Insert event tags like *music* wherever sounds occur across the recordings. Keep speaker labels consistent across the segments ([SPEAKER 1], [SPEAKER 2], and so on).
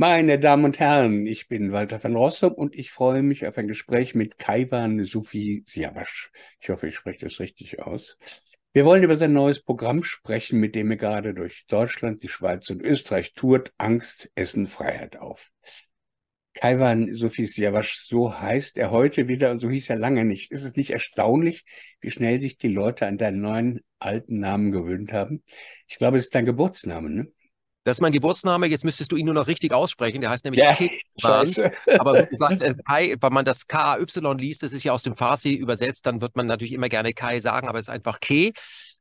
[SPEAKER 1] Meine Damen und Herren, ich bin Walter van Rossum und ich freue mich auf ein Gespräch mit Kaiwan Sufi Siavash. Ich hoffe, ich spreche das richtig aus. Wir wollen über sein neues Programm sprechen, mit dem er gerade durch Deutschland, die Schweiz und Österreich tourt. Angst, Essen, Freiheit auf. Kaiwan Sufi Siavash, so heißt er heute wieder und so hieß er lange nicht. Ist es nicht erstaunlich, wie schnell sich die Leute an deinen neuen alten Namen gewöhnt haben? Ich glaube, es ist dein Geburtsname, ne?
[SPEAKER 2] Das ist mein Geburtsname, jetzt müsstest du ihn nur noch richtig aussprechen. Der heißt nämlich ja, Kevan. *laughs* Aber wie gesagt, äh, Kai, wenn man das K-A-Y liest, das ist ja aus dem Farsi übersetzt, dann wird man natürlich immer gerne Kai sagen, aber es ist einfach Ke.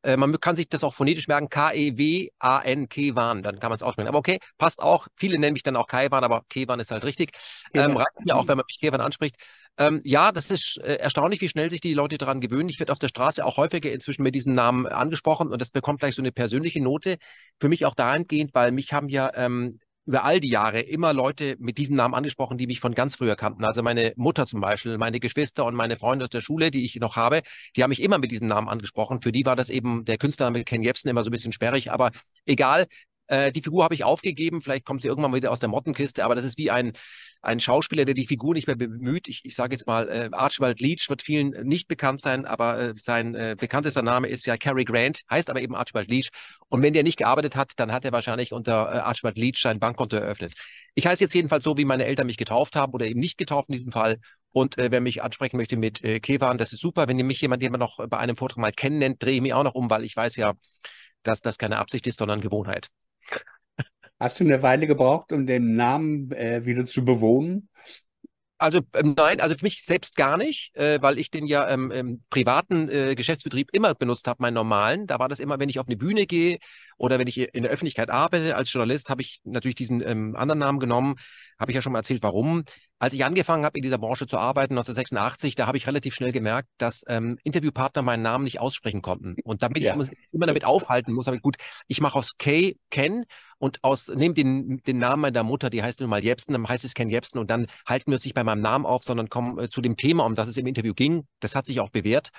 [SPEAKER 2] Äh, man kann sich das auch phonetisch merken, K-E-W-A-N, Kevan, dann kann man es aussprechen. Aber okay, passt auch. Viele nennen mich dann auch Kaiwan, aber Kevan ist halt richtig. Ähm, reicht mir auch, wenn man mich Kevan anspricht. Ähm, ja, das ist äh, erstaunlich, wie schnell sich die Leute daran gewöhnen. Ich werde auf der Straße auch häufiger inzwischen mit diesem Namen angesprochen und das bekommt gleich so eine persönliche Note. Für mich auch dahingehend, weil mich haben ja ähm, über all die Jahre immer Leute mit diesem Namen angesprochen, die mich von ganz früher kannten. Also meine Mutter zum Beispiel, meine Geschwister und meine Freunde aus der Schule, die ich noch habe, die haben mich immer mit diesem Namen angesprochen. Für die war das eben der Künstlername Ken Jebsen immer so ein bisschen sperrig, aber egal. Äh, die Figur habe ich aufgegeben, vielleicht kommt sie irgendwann mal wieder aus der Mottenkiste, aber das ist wie ein ein Schauspieler, der die Figur nicht mehr bemüht. Ich, ich sage jetzt mal, äh, Archibald Leach wird vielen nicht bekannt sein, aber äh, sein äh, bekanntester Name ist ja Cary Grant, heißt aber eben Archibald Leach. Und wenn der nicht gearbeitet hat, dann hat er wahrscheinlich unter äh, Archibald Leach sein Bankkonto eröffnet. Ich heiße jetzt jedenfalls so, wie meine Eltern mich getauft haben oder eben nicht getauft in diesem Fall. Und äh, wer mich ansprechen möchte mit äh, Kevan, das ist super. Wenn ihr mich jemand, den man noch bei einem Vortrag mal kennennennt, drehe ich mich auch noch um, weil ich weiß ja, dass das keine Absicht ist, sondern Gewohnheit.
[SPEAKER 1] Hast du eine Weile gebraucht, um den Namen äh, wieder zu bewohnen?
[SPEAKER 2] Also ähm, nein, also für mich selbst gar nicht, äh, weil ich den ja ähm, im privaten äh, Geschäftsbetrieb immer benutzt habe, meinen normalen. Da war das immer, wenn ich auf eine Bühne gehe oder wenn ich in der Öffentlichkeit arbeite als Journalist, habe ich natürlich diesen ähm, anderen Namen genommen. Habe ich ja schon mal erzählt, warum. Als ich angefangen habe, in dieser Branche zu arbeiten, 1986, da habe ich relativ schnell gemerkt, dass ähm, Interviewpartner meinen Namen nicht aussprechen konnten. Und damit ja. ich immer damit aufhalten muss, habe ich gut, ich mache aus K Ken und aus, nehme den, den Namen meiner Mutter, die heißt nun mal Jepsen, dann heißt es Ken Jepsen und dann halten wir uns nicht bei meinem Namen auf, sondern kommen äh, zu dem Thema, um das es im Interview ging. Das hat sich auch bewährt.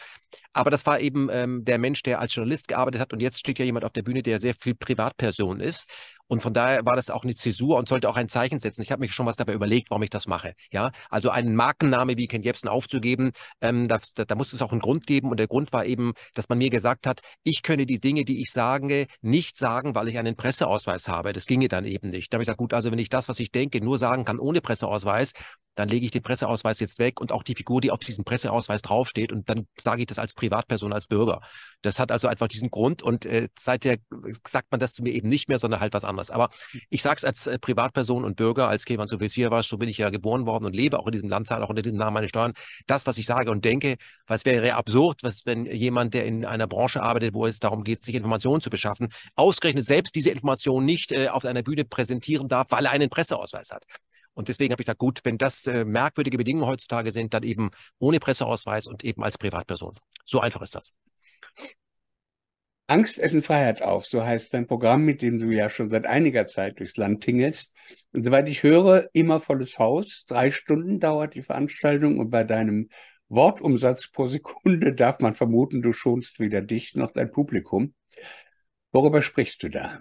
[SPEAKER 2] Aber das war eben ähm, der Mensch, der als Journalist gearbeitet hat und jetzt steht ja jemand auf der Bühne, der sehr viel Privatperson ist. Und von daher war das auch eine Zäsur und sollte auch ein Zeichen setzen. Ich habe mich schon was dabei überlegt, warum ich das mache. Ja, also einen Markenname wie Ken Jebsen aufzugeben, ähm, da, da, da muss es auch einen Grund geben. Und der Grund war eben, dass man mir gesagt hat, ich könne die Dinge, die ich sage, nicht sagen, weil ich einen Presseausweis habe. Das ginge dann eben nicht. Da habe ich gesagt, gut, also wenn ich das, was ich denke, nur sagen kann ohne Presseausweis, dann lege ich den Presseausweis jetzt weg und auch die Figur, die auf diesem Presseausweis draufsteht und dann sage ich das als Privatperson, als Bürger. Das hat also einfach diesen Grund und äh, seither sagt man das zu mir eben nicht mehr, sondern halt was anderes. Aber ich sage es als äh, Privatperson und Bürger, als Kevan Sofisier war, so bin ich ja geboren worden und lebe auch in diesem Land, zahle auch unter diesem Namen meine Steuern. Das, was ich sage und denke, was wäre absurd, was wenn jemand, der in einer Branche arbeitet, wo es darum geht, sich Informationen zu beschaffen, ausgerechnet selbst diese Informationen nicht äh, auf einer Bühne präsentieren darf, weil er einen Presseausweis hat. Und deswegen habe ich gesagt, gut, wenn das äh, merkwürdige Bedingungen heutzutage sind, dann eben ohne Presseausweis und eben als Privatperson. So einfach ist das.
[SPEAKER 1] Angst, Essen, Freiheit auf, so heißt dein Programm, mit dem du ja schon seit einiger Zeit durchs Land tingelst. Und soweit ich höre, immer volles Haus. Drei Stunden dauert die Veranstaltung und bei deinem Wortumsatz pro Sekunde darf man vermuten, du schonst weder dich noch dein Publikum. Worüber sprichst du da?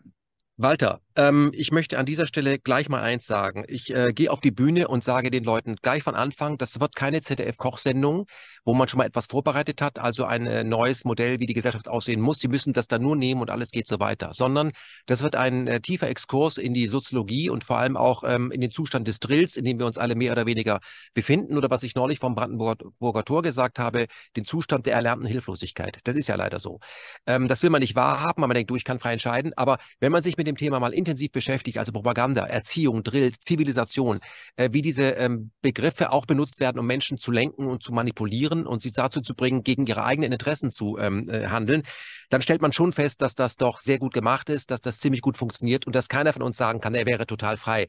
[SPEAKER 2] Walter, ähm, ich möchte an dieser Stelle gleich mal eins sagen. Ich äh, gehe auf die Bühne und sage den Leuten gleich von Anfang, das wird keine ZDF-Kochsendung, wo man schon mal etwas vorbereitet hat, also ein äh, neues Modell, wie die Gesellschaft aussehen muss. Sie müssen das dann nur nehmen und alles geht so weiter. Sondern das wird ein äh, tiefer Exkurs in die Soziologie und vor allem auch ähm, in den Zustand des Drills, in dem wir uns alle mehr oder weniger befinden. Oder was ich neulich vom Brandenburger Tor gesagt habe, den Zustand der erlernten Hilflosigkeit. Das ist ja leider so. Ähm, das will man nicht wahrhaben, aber man denkt, du, ich kann frei entscheiden. Aber wenn man sich mit dem Thema mal intensiv beschäftigt, also Propaganda, Erziehung, Drill, Zivilisation, äh, wie diese ähm, Begriffe auch benutzt werden, um Menschen zu lenken und zu manipulieren und sie dazu zu bringen, gegen ihre eigenen Interessen zu ähm, äh, handeln, dann stellt man schon fest, dass das doch sehr gut gemacht ist, dass das ziemlich gut funktioniert und dass keiner von uns sagen kann, er wäre total frei.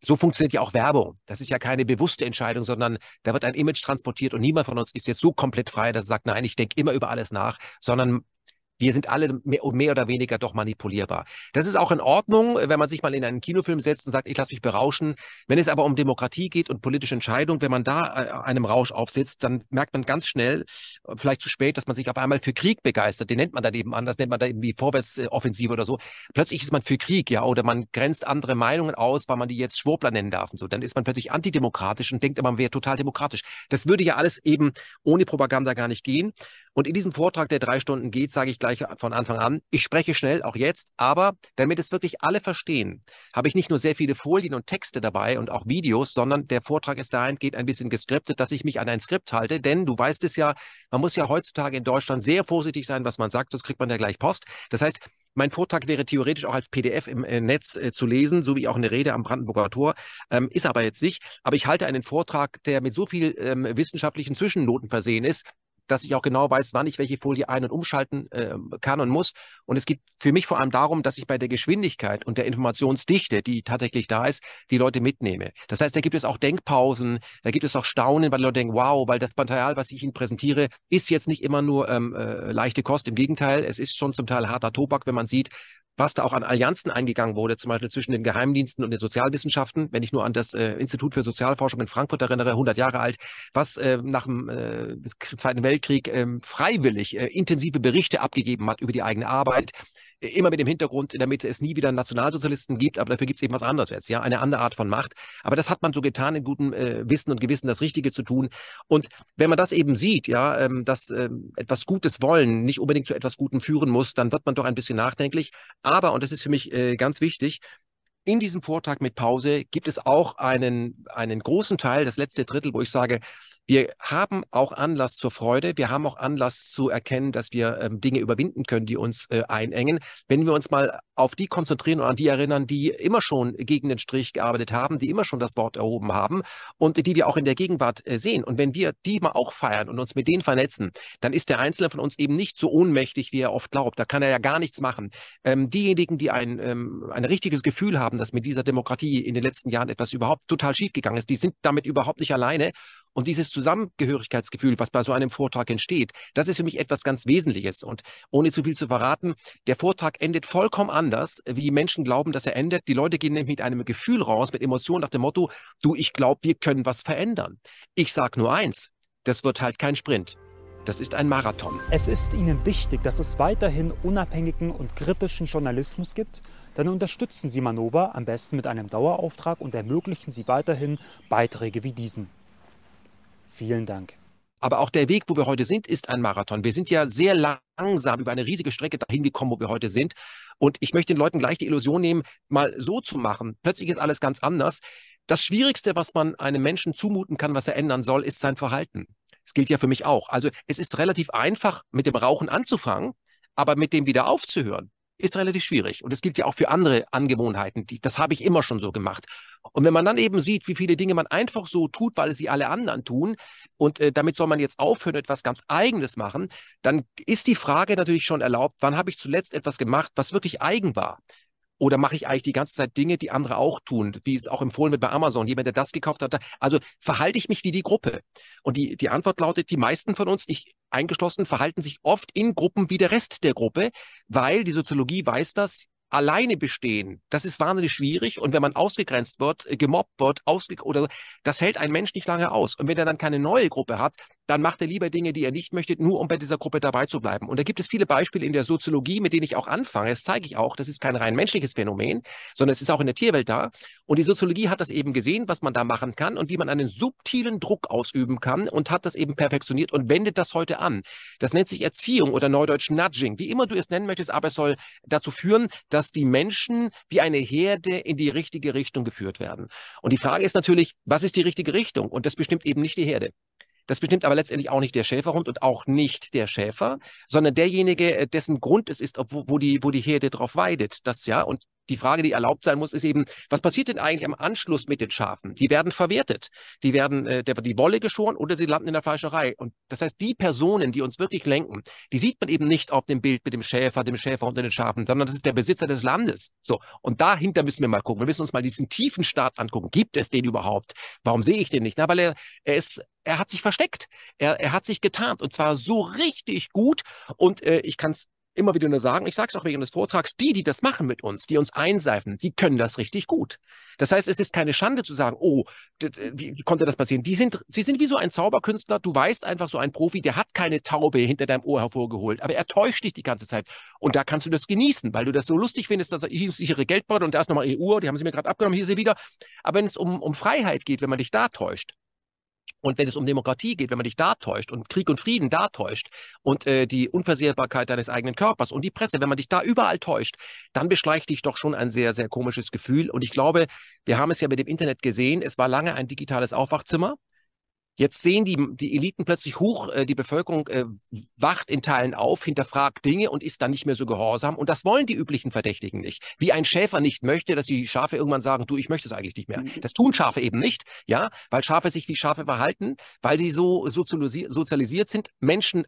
[SPEAKER 2] So funktioniert ja auch Werbung. Das ist ja keine bewusste Entscheidung, sondern da wird ein Image transportiert und niemand von uns ist jetzt so komplett frei, dass er sagt, nein, ich denke immer über alles nach, sondern wir sind alle mehr, oder weniger doch manipulierbar. Das ist auch in Ordnung, wenn man sich mal in einen Kinofilm setzt und sagt, ich lasse mich berauschen. Wenn es aber um Demokratie geht und politische Entscheidungen, wenn man da äh, einem Rausch aufsitzt, dann merkt man ganz schnell, vielleicht zu spät, dass man sich auf einmal für Krieg begeistert. Den nennt man dann eben anders, nennt man da irgendwie Vorwärtsoffensive oder so. Plötzlich ist man für Krieg, ja, oder man grenzt andere Meinungen aus, weil man die jetzt Schwurbler nennen darf und so. Dann ist man plötzlich antidemokratisch und denkt, man wäre total demokratisch. Das würde ja alles eben ohne Propaganda gar nicht gehen. Und in diesem Vortrag, der drei Stunden geht, sage ich gleich von Anfang an, ich spreche schnell, auch jetzt, aber damit es wirklich alle verstehen, habe ich nicht nur sehr viele Folien und Texte dabei und auch Videos, sondern der Vortrag ist dahingehend ein bisschen geskriptet, dass ich mich an ein Skript halte, denn du weißt es ja, man muss ja heutzutage in Deutschland sehr vorsichtig sein, was man sagt, sonst kriegt man ja gleich Post. Das heißt, mein Vortrag wäre theoretisch auch als PDF im äh, Netz äh, zu lesen, so wie auch eine Rede am Brandenburger Tor, ähm, ist aber jetzt nicht. Aber ich halte einen Vortrag, der mit so viel ähm, wissenschaftlichen Zwischennoten versehen ist, dass ich auch genau weiß, wann ich welche Folie ein- und umschalten äh, kann und muss. Und es geht für mich vor allem darum, dass ich bei der Geschwindigkeit und der Informationsdichte, die tatsächlich da ist, die Leute mitnehme. Das heißt, da gibt es auch Denkpausen, da gibt es auch Staunen, weil die Leute denken, wow, weil das Material, was ich Ihnen präsentiere, ist jetzt nicht immer nur ähm, äh, leichte Kost. Im Gegenteil, es ist schon zum Teil harter Tobak, wenn man sieht, was da auch an Allianzen eingegangen wurde, zum Beispiel zwischen den Geheimdiensten und den Sozialwissenschaften, wenn ich nur an das äh, Institut für Sozialforschung in Frankfurt erinnere, 100 Jahre alt, was äh, nach dem äh, Zweiten Weltkrieg äh, freiwillig äh, intensive Berichte abgegeben hat über die eigene Arbit, immer mit dem Hintergrund, damit es nie wieder Nationalsozialisten gibt, aber dafür gibt es eben was anderes jetzt, ja, eine andere Art von Macht. Aber das hat man so getan, in gutem äh, Wissen und Gewissen das Richtige zu tun. Und wenn man das eben sieht, ja, ähm, dass ähm, etwas Gutes wollen nicht unbedingt zu etwas Gutem führen muss, dann wird man doch ein bisschen nachdenklich. Aber, und das ist für mich äh, ganz wichtig, in diesem Vortrag mit Pause gibt es auch einen, einen großen Teil, das letzte Drittel, wo ich sage, wir haben auch Anlass zur Freude. Wir haben auch Anlass zu erkennen, dass wir ähm, Dinge überwinden können, die uns äh, einengen. Wenn wir uns mal auf die konzentrieren und an die erinnern, die immer schon gegen den Strich gearbeitet haben, die immer schon das Wort erhoben haben und die wir auch in der Gegenwart äh, sehen. Und wenn wir die mal auch feiern und uns mit denen vernetzen, dann ist der Einzelne von uns eben nicht so ohnmächtig, wie er oft glaubt. Da kann er ja gar nichts machen. Ähm, diejenigen, die ein, ähm, ein richtiges Gefühl haben, dass mit dieser Demokratie in den letzten Jahren etwas überhaupt total schiefgegangen ist, die sind damit überhaupt nicht alleine. Und dieses Zusammengehörigkeitsgefühl, was bei so einem Vortrag entsteht, das ist für mich etwas ganz Wesentliches. Und ohne zu viel zu verraten, der Vortrag endet vollkommen anders, wie Menschen glauben, dass er endet. Die Leute gehen nämlich mit einem Gefühl raus, mit Emotionen nach dem Motto, du, ich glaube, wir können was verändern. Ich sage nur eins, das wird halt kein Sprint. Das ist ein Marathon.
[SPEAKER 3] Es ist Ihnen wichtig, dass es weiterhin unabhängigen und kritischen Journalismus gibt. Dann unterstützen Sie Manova am besten mit einem Dauerauftrag und ermöglichen Sie weiterhin Beiträge wie diesen. Vielen Dank.
[SPEAKER 2] Aber auch der Weg, wo wir heute sind, ist ein Marathon. Wir sind ja sehr langsam über eine riesige Strecke dahin gekommen, wo wir heute sind. Und ich möchte den Leuten gleich die Illusion nehmen, mal so zu machen. Plötzlich ist alles ganz anders. Das Schwierigste, was man einem Menschen zumuten kann, was er ändern soll, ist sein Verhalten. Das gilt ja für mich auch. Also es ist relativ einfach, mit dem Rauchen anzufangen, aber mit dem wieder aufzuhören, ist relativ schwierig. Und es gilt ja auch für andere Angewohnheiten. Die, das habe ich immer schon so gemacht. Und wenn man dann eben sieht, wie viele Dinge man einfach so tut, weil sie alle anderen tun, und äh, damit soll man jetzt aufhören, etwas ganz Eigenes machen, dann ist die Frage natürlich schon erlaubt, wann habe ich zuletzt etwas gemacht, was wirklich eigen war? Oder mache ich eigentlich die ganze Zeit Dinge, die andere auch tun, wie es auch empfohlen wird bei Amazon? Jemand, der das gekauft hat, also verhalte ich mich wie die Gruppe? Und die, die Antwort lautet, die meisten von uns, ich eingeschlossen, verhalten sich oft in Gruppen wie der Rest der Gruppe, weil die Soziologie weiß das, alleine bestehen, das ist wahnsinnig schwierig. Und wenn man ausgegrenzt wird, gemobbt wird, ausge oder das hält ein Mensch nicht lange aus. Und wenn er dann keine neue Gruppe hat, dann macht er lieber Dinge, die er nicht möchte, nur um bei dieser Gruppe dabei zu bleiben. Und da gibt es viele Beispiele in der Soziologie, mit denen ich auch anfange. Das zeige ich auch. Das ist kein rein menschliches Phänomen, sondern es ist auch in der Tierwelt da. Und die Soziologie hat das eben gesehen, was man da machen kann und wie man einen subtilen Druck ausüben kann und hat das eben perfektioniert und wendet das heute an. Das nennt sich Erziehung oder neudeutsch Nudging, wie immer du es nennen möchtest, aber es soll dazu führen, dass die Menschen wie eine Herde in die richtige Richtung geführt werden. Und die Frage ist natürlich, was ist die richtige Richtung? Und das bestimmt eben nicht die Herde. Das bestimmt aber letztendlich auch nicht der Schäferhund und auch nicht der Schäfer, sondern derjenige, äh, dessen Grund es ist, wo, die, wo die Herde drauf weidet. Das ja. Und die Frage, die erlaubt sein muss, ist eben, was passiert denn eigentlich am Anschluss mit den Schafen? Die werden verwertet. Die werden, äh, der, die Wolle geschoren oder sie landen in der Fleischerei. Und das heißt, die Personen, die uns wirklich lenken, die sieht man eben nicht auf dem Bild mit dem Schäfer, dem Schäfer unter den Schafen, sondern das ist der Besitzer des Landes. So. Und dahinter müssen wir mal gucken. Wir müssen uns mal diesen tiefen Staat angucken. Gibt es den überhaupt? Warum sehe ich den nicht? Na, weil er, er ist, er hat sich versteckt. Er, er hat sich getarnt und zwar so richtig gut. Und äh, ich kann es immer wieder nur sagen, ich sage es auch während des Vortrags, die, die das machen mit uns, die uns einseifen, die können das richtig gut. Das heißt, es ist keine Schande zu sagen, oh, wie konnte das passieren? Die sind, sie sind wie so ein Zauberkünstler, du weißt einfach so ein Profi, der hat keine Taube hinter deinem Ohr hervorgeholt, aber er täuscht dich die ganze Zeit. Und da kannst du das genießen, weil du das so lustig findest, dass er hier ist ihre Geldbeutel und da ist nochmal ihre Uhr, die haben sie mir gerade abgenommen, hier ist sie wieder. Aber wenn es um, um Freiheit geht, wenn man dich da täuscht, und wenn es um Demokratie geht, wenn man dich da täuscht und Krieg und Frieden da täuscht und äh, die Unversehrbarkeit deines eigenen Körpers und die Presse, wenn man dich da überall täuscht, dann beschleicht dich doch schon ein sehr, sehr komisches Gefühl. Und ich glaube, wir haben es ja mit dem Internet gesehen, es war lange ein digitales Aufwachzimmer. Jetzt sehen die, die Eliten plötzlich hoch, äh, die Bevölkerung äh, wacht in Teilen auf, hinterfragt Dinge und ist dann nicht mehr so gehorsam. Und das wollen die üblichen Verdächtigen nicht. Wie ein Schäfer nicht möchte, dass die Schafe irgendwann sagen, du, ich möchte es eigentlich nicht mehr. Mhm. Das tun Schafe eben nicht, ja, weil Schafe sich wie Schafe verhalten, weil sie so sozialisiert sind, Menschen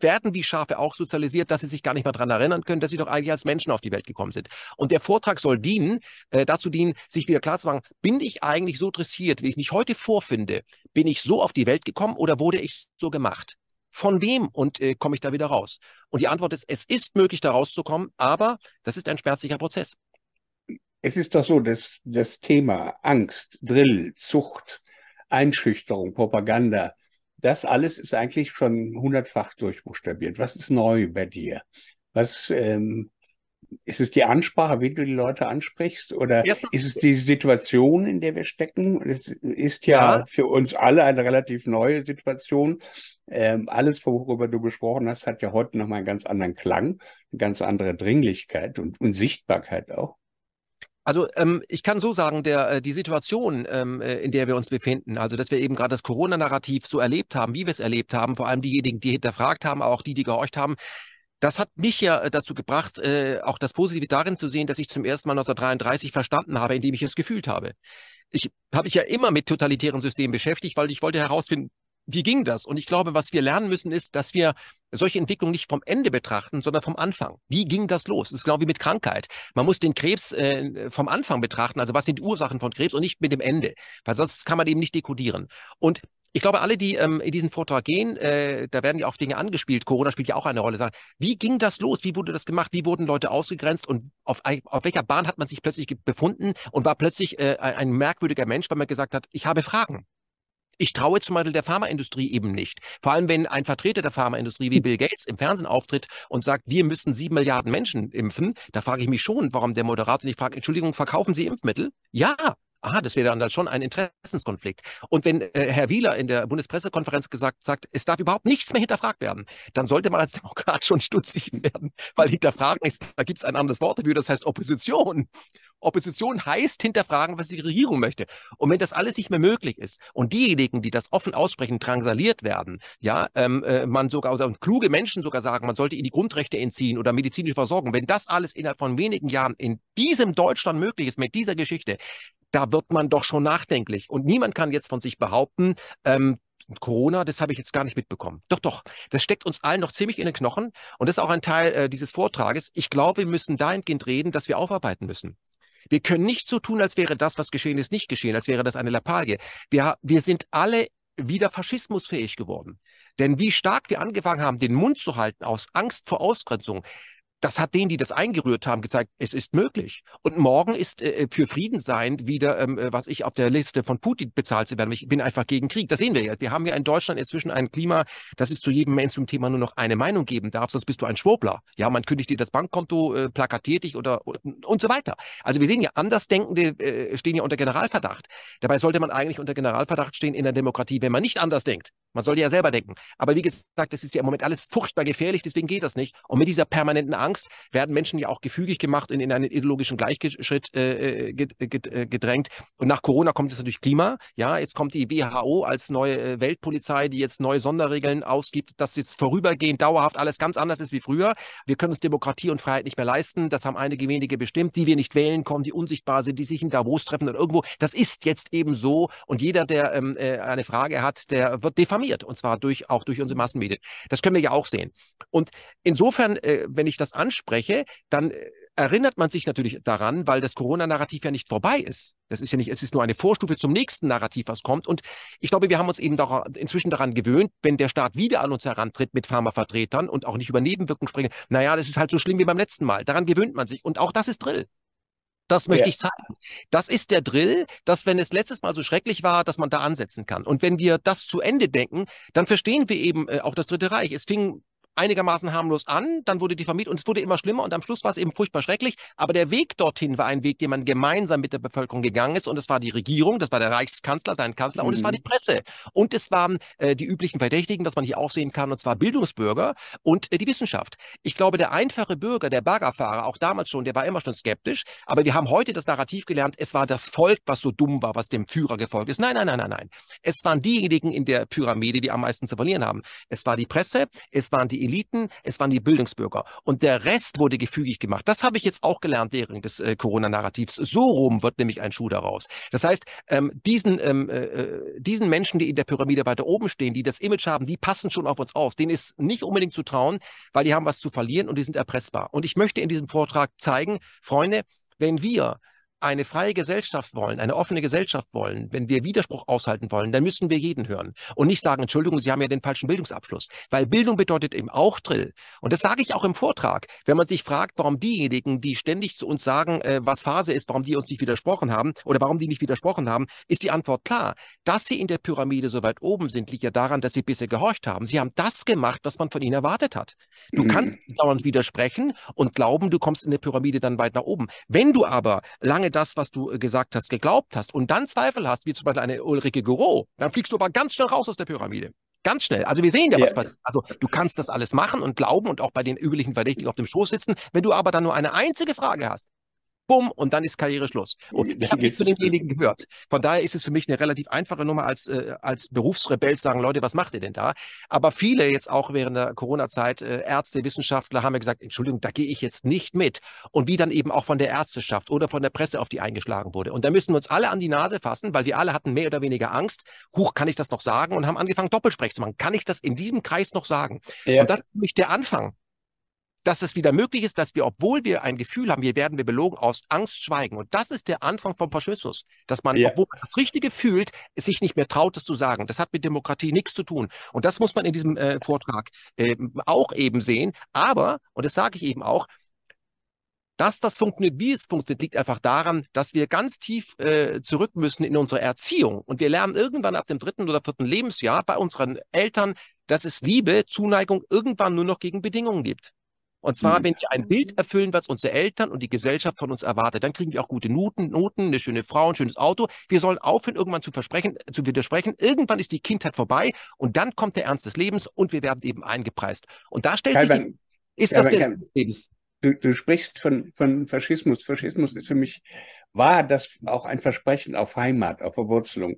[SPEAKER 2] werden wie Schafe auch sozialisiert, dass sie sich gar nicht mehr daran erinnern können, dass sie doch eigentlich als Menschen auf die Welt gekommen sind. Und der Vortrag soll dienen, äh, dazu dienen, sich wieder klar zu machen, bin ich eigentlich so dressiert, wie ich mich heute vorfinde? Bin ich so auf die Welt gekommen oder wurde ich so gemacht? Von wem und äh, komme ich da wieder raus? Und die Antwort ist, es ist möglich, da rauszukommen, aber das ist ein schmerzlicher Prozess.
[SPEAKER 1] Es ist doch so, dass das Thema Angst, Drill, Zucht, Einschüchterung, Propaganda, das alles ist eigentlich schon hundertfach durchbuchstabiert. Was ist neu bei dir? Was ähm, ist es die Ansprache, wie du die Leute ansprichst? Oder Erstens, ist es die Situation, in der wir stecken? Es ist ja, ja. für uns alle eine relativ neue Situation. Ähm, alles, worüber du gesprochen hast, hat ja heute nochmal einen ganz anderen Klang, eine ganz andere Dringlichkeit und, und Sichtbarkeit auch.
[SPEAKER 2] Also ähm, ich kann so sagen, der, äh, die Situation, ähm, äh, in der wir uns befinden, also dass wir eben gerade das Corona-Narrativ so erlebt haben, wie wir es erlebt haben, vor allem diejenigen, die hinterfragt haben, auch die, die gehorcht haben, das hat mich ja äh, dazu gebracht, äh, auch das Positive darin zu sehen, dass ich zum ersten Mal 1933 verstanden habe, indem ich es gefühlt habe. Ich habe mich ja immer mit totalitären Systemen beschäftigt, weil ich wollte herausfinden, wie ging das? Und ich glaube, was wir lernen müssen, ist, dass wir solche Entwicklungen nicht vom Ende betrachten, sondern vom Anfang. Wie ging das los? Das ist genau wie mit Krankheit. Man muss den Krebs äh, vom Anfang betrachten, also was sind die Ursachen von Krebs und nicht mit dem Ende, weil sonst kann man eben nicht dekodieren. Und ich glaube, alle, die ähm, in diesen Vortrag gehen, äh, da werden ja auch Dinge angespielt. Corona spielt ja auch eine Rolle. Sagen, wie ging das los? Wie wurde das gemacht? Wie wurden Leute ausgegrenzt? Und auf, auf welcher Bahn hat man sich plötzlich befunden und war plötzlich äh, ein merkwürdiger Mensch, weil man gesagt hat, ich habe Fragen. Ich traue zum Beispiel der Pharmaindustrie eben nicht. Vor allem, wenn ein Vertreter der Pharmaindustrie wie Bill Gates im Fernsehen auftritt und sagt, wir müssen sieben Milliarden Menschen impfen, da frage ich mich schon, warum der Moderator nicht fragt, Entschuldigung, verkaufen Sie Impfmittel? Ja, Aha, das wäre dann schon ein Interessenskonflikt. Und wenn äh, Herr Wieler in der Bundespressekonferenz gesagt sagt, es darf überhaupt nichts mehr hinterfragt werden, dann sollte man als Demokrat schon stutzig *laughs* werden, weil hinterfragen ist, da gibt es ein anderes Wort dafür, das heißt Opposition. Opposition heißt hinterfragen, was die Regierung möchte. Und wenn das alles nicht mehr möglich ist und diejenigen, die das offen aussprechen, drangsaliert werden, ja, ähm, äh, man sogar, also kluge Menschen sogar sagen, man sollte ihnen die Grundrechte entziehen oder medizinische Versorgung, wenn das alles innerhalb von wenigen Jahren in diesem Deutschland möglich ist, mit dieser Geschichte, da wird man doch schon nachdenklich. Und niemand kann jetzt von sich behaupten, ähm, Corona, das habe ich jetzt gar nicht mitbekommen. Doch, doch, das steckt uns allen noch ziemlich in den Knochen. Und das ist auch ein Teil äh, dieses Vortrages. Ich glaube, wir müssen dahingehend reden, dass wir aufarbeiten müssen. Wir können nicht so tun, als wäre das, was geschehen ist, nicht geschehen, als wäre das eine Lappalie. Wir, wir sind alle wieder faschismusfähig geworden. Denn wie stark wir angefangen haben, den Mund zu halten aus Angst vor Ausgrenzung, das hat denen, die das eingerührt haben, gezeigt, es ist möglich. Und morgen ist äh, für Frieden sein wieder, ähm, äh, was ich auf der Liste von Putin bezahlt zu werden. Ich bin einfach gegen Krieg. Das sehen wir ja. Wir haben ja in Deutschland inzwischen ein Klima, dass es zu jedem Mainstream-Thema nur noch eine Meinung geben darf, sonst bist du ein Schwurbler. Ja, man kündigt dir das Bankkonto, äh, plakatiert dich oder, oder, und so weiter. Also wir sehen ja, Andersdenkende äh, stehen ja unter Generalverdacht. Dabei sollte man eigentlich unter Generalverdacht stehen in der Demokratie, wenn man nicht anders denkt. Man sollte ja selber denken. Aber wie gesagt, es ist ja im Moment alles furchtbar gefährlich, deswegen geht das nicht. Und mit dieser permanenten Angst werden Menschen ja auch gefügig gemacht und in einen ideologischen Gleichschritt äh, äh, äh, gedrängt. Und nach Corona kommt jetzt natürlich Klima. Ja, jetzt kommt die WHO als neue äh, Weltpolizei, die jetzt neue Sonderregeln ausgibt, dass jetzt vorübergehend dauerhaft alles ganz anders ist wie früher. Wir können uns Demokratie und Freiheit nicht mehr leisten. Das haben einige wenige bestimmt, die wir nicht wählen kommen, die unsichtbar sind, die sich in Davos treffen oder irgendwo. Das ist jetzt eben so. Und jeder, der ähm, äh, eine Frage hat, der wird diffamiert diffamiert und zwar durch, auch durch unsere Massenmedien. Das können wir ja auch sehen. Und insofern, äh, wenn ich das anspreche, dann äh, erinnert man sich natürlich daran, weil das Corona-Narrativ ja nicht vorbei ist. Das ist ja nicht, es ist nur eine Vorstufe zum nächsten Narrativ, was kommt. Und ich glaube, wir haben uns eben doch inzwischen daran gewöhnt, wenn der Staat wieder an uns herantritt mit Pharmavertretern und auch nicht über Nebenwirkungen sprechen, naja, das ist halt so schlimm wie beim letzten Mal. Daran gewöhnt man sich. Und auch das ist Drill. Das möchte ja. ich zeigen. Das ist der Drill, dass wenn es letztes Mal so schrecklich war, dass man da ansetzen kann. Und wenn wir das zu Ende denken, dann verstehen wir eben äh, auch das Dritte Reich. Es fing einigermaßen harmlos an, dann wurde die vermieden und es wurde immer schlimmer und am Schluss war es eben furchtbar schrecklich. Aber der Weg dorthin war ein Weg, den man gemeinsam mit der Bevölkerung gegangen ist und es war die Regierung, das war der Reichskanzler, sein Kanzler mhm. und es war die mhm. Presse und es waren äh, die üblichen Verdächtigen, was man hier auch sehen kann, und zwar Bildungsbürger und äh, die Wissenschaft. Ich glaube, der einfache Bürger, der Baggerfahrer, auch damals schon, der war immer schon skeptisch, aber wir haben heute das Narrativ gelernt, es war das Volk, was so dumm war, was dem Führer gefolgt ist. Nein, nein, nein, nein, nein. Es waren diejenigen in der Pyramide, die am meisten zu verlieren haben. Es war die Presse, es waren die Eliten, es waren die Bildungsbürger. Und der Rest wurde gefügig gemacht. Das habe ich jetzt auch gelernt während des äh, Corona-Narrativs. So rum wird nämlich ein Schuh daraus. Das heißt, ähm, diesen, ähm, äh, äh, diesen Menschen, die in der Pyramide weiter oben stehen, die das Image haben, die passen schon auf uns auf. Denen ist nicht unbedingt zu trauen, weil die haben was zu verlieren und die sind erpressbar. Und ich möchte in diesem Vortrag zeigen, Freunde, wenn wir eine freie Gesellschaft wollen, eine offene Gesellschaft wollen, wenn wir Widerspruch aushalten wollen, dann müssen wir jeden hören und nicht sagen, Entschuldigung, Sie haben ja den falschen Bildungsabschluss, weil Bildung bedeutet eben auch Drill. Und das sage ich auch im Vortrag. Wenn man sich fragt, warum diejenigen, die ständig zu uns sagen, äh, was Phase ist, warum die uns nicht widersprochen haben oder warum die nicht widersprochen haben, ist die Antwort klar. Dass sie in der Pyramide so weit oben sind, liegt ja daran, dass sie bisher gehorcht haben. Sie haben das gemacht, was man von ihnen erwartet hat. Du mhm. kannst dauernd widersprechen und glauben, du kommst in der Pyramide dann weit nach oben. Wenn du aber lange das, was du äh, gesagt hast, geglaubt hast und dann Zweifel hast, wie zum Beispiel eine Ulrike Goro, dann fliegst du aber ganz schnell raus aus der Pyramide. Ganz schnell. Also wir sehen ja, was ja. passiert. Also du kannst das alles machen und glauben und auch bei den üblichen Verdächtigen auf dem Schoß sitzen. Wenn du aber dann nur eine einzige Frage hast, bumm, und dann ist Karriere Schluss. Und ich habe nicht zu denjenigen gehört. Von daher ist es für mich eine relativ einfache Nummer als, äh, als Berufsrebell zu sagen, Leute, was macht ihr denn da? Aber viele jetzt auch während der Corona-Zeit, äh, Ärzte, Wissenschaftler haben mir gesagt, Entschuldigung, da gehe ich jetzt nicht mit. Und wie dann eben auch von der Ärzteschaft oder von der Presse auf die eingeschlagen wurde. Und da müssen wir uns alle an die Nase fassen, weil wir alle hatten mehr oder weniger Angst. Huch, kann ich das noch sagen? Und haben angefangen, Doppelsprech zu machen. Kann ich das in diesem Kreis noch sagen? Ja. Und das ist nämlich der Anfang dass es wieder möglich ist, dass wir, obwohl wir ein Gefühl haben, wir werden wir belogen, aus Angst schweigen. Und das ist der Anfang vom Faschismus, dass man, ja. obwohl man das Richtige fühlt, sich nicht mehr traut, es zu sagen. Das hat mit Demokratie nichts zu tun. Und das muss man in diesem äh, Vortrag äh, auch eben sehen. Aber, und das sage ich eben auch, dass das funktioniert, wie es funktioniert, liegt einfach daran, dass wir ganz tief äh, zurück müssen in unsere Erziehung. Und wir lernen irgendwann ab dem dritten oder vierten Lebensjahr bei unseren Eltern, dass es Liebe, Zuneigung irgendwann nur noch gegen Bedingungen gibt. Und zwar, mhm. wenn wir ein Bild erfüllen, was unsere Eltern und die Gesellschaft von uns erwartet, dann kriegen wir auch gute Noten, Noten, eine schöne Frau, ein schönes Auto. Wir sollen aufhören, irgendwann zu versprechen, zu widersprechen. Irgendwann ist die Kindheit vorbei und dann kommt der Ernst des Lebens und wir werden eben eingepreist. Und da stellt Kalban, sich, die, ist das der Ernst des Lebens?
[SPEAKER 1] Du, du sprichst von, von Faschismus. Faschismus ist für mich, war das auch ein Versprechen auf Heimat, auf Verwurzelung.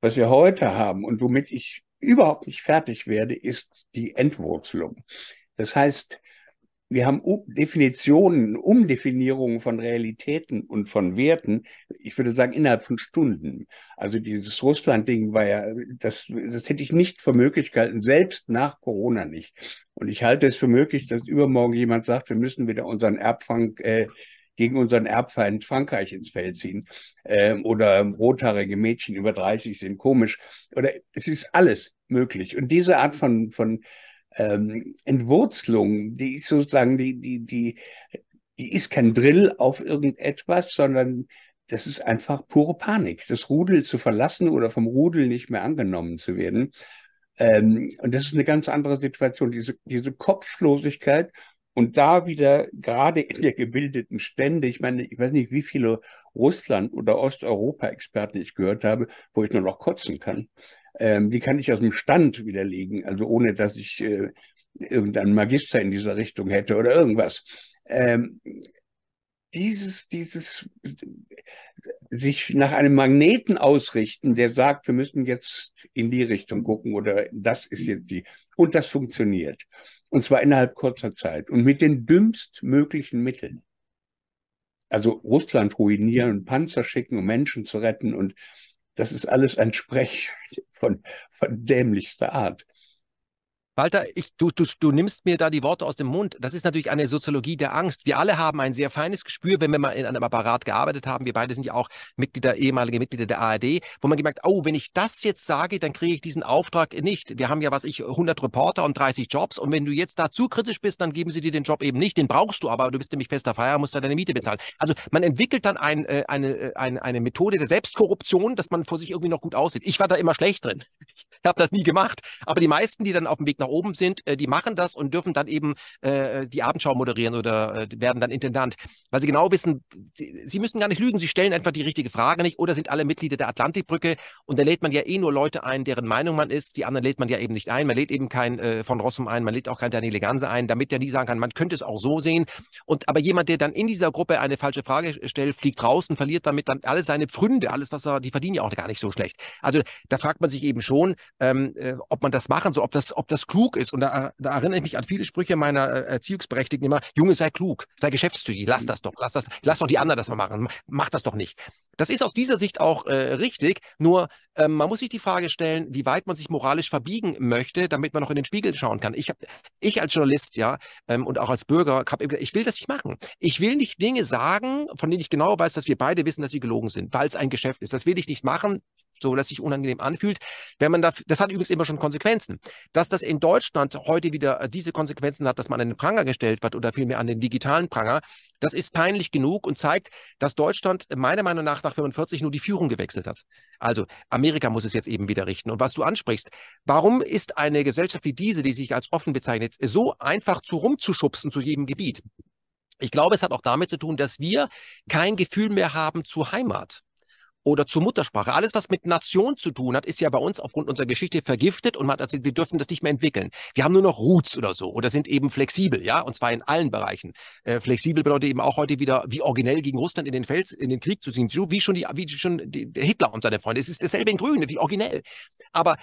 [SPEAKER 1] Was wir heute haben und womit ich überhaupt nicht fertig werde, ist die Entwurzelung. Das heißt, wir haben Definitionen, Umdefinierungen von Realitäten und von Werten, ich würde sagen, innerhalb von Stunden. Also dieses Russland-Ding war ja, das, das hätte ich nicht für möglich gehalten, selbst nach Corona nicht. Und ich halte es für möglich, dass übermorgen jemand sagt, wir müssen wieder unseren Erbfang äh, gegen unseren Erbfeind Frankreich ins Feld ziehen. Ähm, oder rothaarige Mädchen über 30 sind komisch. Oder es ist alles möglich. Und diese Art von, von ähm, Entwurzelung, die ist sozusagen, die, die, die, die ist kein Drill auf irgendetwas, sondern das ist einfach pure Panik, das Rudel zu verlassen oder vom Rudel nicht mehr angenommen zu werden. Ähm, und das ist eine ganz andere Situation, diese, diese Kopflosigkeit und da wieder gerade in der gebildeten Stände, ich meine, ich weiß nicht, wie viele Russland- oder Osteuropa-Experten ich gehört habe, wo ich nur noch kotzen kann ähm, die kann ich aus dem Stand widerlegen, also ohne dass ich äh, irgendeinen Magister in dieser Richtung hätte oder irgendwas. Ähm, dieses, dieses sich nach einem Magneten ausrichten, der sagt, wir müssen jetzt in die Richtung gucken oder das ist jetzt die. Und das funktioniert. Und zwar innerhalb kurzer Zeit und mit den dümmstmöglichen Mitteln. Also Russland ruinieren, Panzer schicken, um Menschen zu retten und das ist alles ein Sprech von, von dämlichster Art.
[SPEAKER 2] Walter, ich, du, du, du nimmst mir da die Worte aus dem Mund. Das ist natürlich eine Soziologie der Angst. Wir alle haben ein sehr feines Gespür, wenn wir mal in einem Apparat gearbeitet haben. Wir beide sind ja auch Mitglieder, ehemalige Mitglieder der ARD, wo man gemerkt, oh, wenn ich das jetzt sage, dann kriege ich diesen Auftrag nicht. Wir haben ja, was ich, 100 Reporter und 30 Jobs. Und wenn du jetzt da zu kritisch bist, dann geben sie dir den Job eben nicht. Den brauchst du aber, du bist nämlich fester Feier, musst da deine Miete bezahlen. Also man entwickelt dann ein, äh, eine, äh, eine, eine Methode der Selbstkorruption, dass man vor sich irgendwie noch gut aussieht. Ich war da immer schlecht drin. *laughs* Ich habe das nie gemacht. Aber die meisten, die dann auf dem Weg nach oben sind, äh, die machen das und dürfen dann eben äh, die Abendschau moderieren oder äh, werden dann Intendant, weil sie genau wissen, sie, sie, müssen gar nicht lügen, sie stellen einfach die richtige Frage nicht oder sind alle Mitglieder der Atlantikbrücke und da lädt man ja eh nur Leute ein, deren Meinung man ist, die anderen lädt man ja eben nicht ein, man lädt eben keinen von Rossum ein, man lädt auch keinen Daniele Ganse ein, damit der nie sagen kann, man könnte es auch so sehen. Und aber jemand, der dann in dieser Gruppe eine falsche Frage stellt, fliegt raus und verliert damit dann alle seine Pfründe, alles was er, die verdienen ja auch gar nicht so schlecht. Also da fragt man sich eben schon, ähm, äh, ob man das machen soll, ob das, ob das klug ist. Und da, da erinnere ich mich an viele Sprüche meiner äh, Erziehungsberechtigten immer, Junge, sei klug, sei geschäftstüchtig, lass das doch, lass das, lass doch die anderen das mal machen, mach das doch nicht. Das ist aus dieser Sicht auch äh, richtig, nur ähm, man muss sich die Frage stellen, wie weit man sich moralisch verbiegen möchte, damit man noch in den Spiegel schauen kann. Ich, hab, ich als Journalist, ja, ähm, und auch als Bürger, hab, ich will das nicht machen. Ich will nicht Dinge sagen, von denen ich genau weiß, dass wir beide wissen, dass sie gelogen sind, weil es ein Geschäft ist. Das will ich nicht machen, so dass sich unangenehm anfühlt. Wenn man da, das hat übrigens immer schon Konsequenzen. Dass das in Deutschland heute wieder äh, diese Konsequenzen hat, dass man an den Pranger gestellt wird oder vielmehr an den digitalen Pranger, das ist peinlich genug und zeigt, dass Deutschland meiner Meinung nach nach 45 nur die Führung gewechselt hat. Also Amerika muss es jetzt eben wieder richten. Und was du ansprichst, warum ist eine Gesellschaft wie diese, die sich als offen bezeichnet, so einfach zu rumzuschubsen zu jedem Gebiet? Ich glaube, es hat auch damit zu tun, dass wir kein Gefühl mehr haben zur Heimat oder zur Muttersprache. Alles, was mit Nation zu tun hat, ist ja bei uns aufgrund unserer Geschichte vergiftet und man hat erzählt, wir dürfen das nicht mehr entwickeln. Wir haben nur noch Roots oder so oder sind eben flexibel, ja, und zwar in allen Bereichen. Äh, flexibel bedeutet eben auch heute wieder, wie originell gegen Russland in den Fels, in den Krieg zu ziehen, wie schon die, wie schon die, Hitler und seine Freunde. Es ist dasselbe in Grün, wie originell. Aber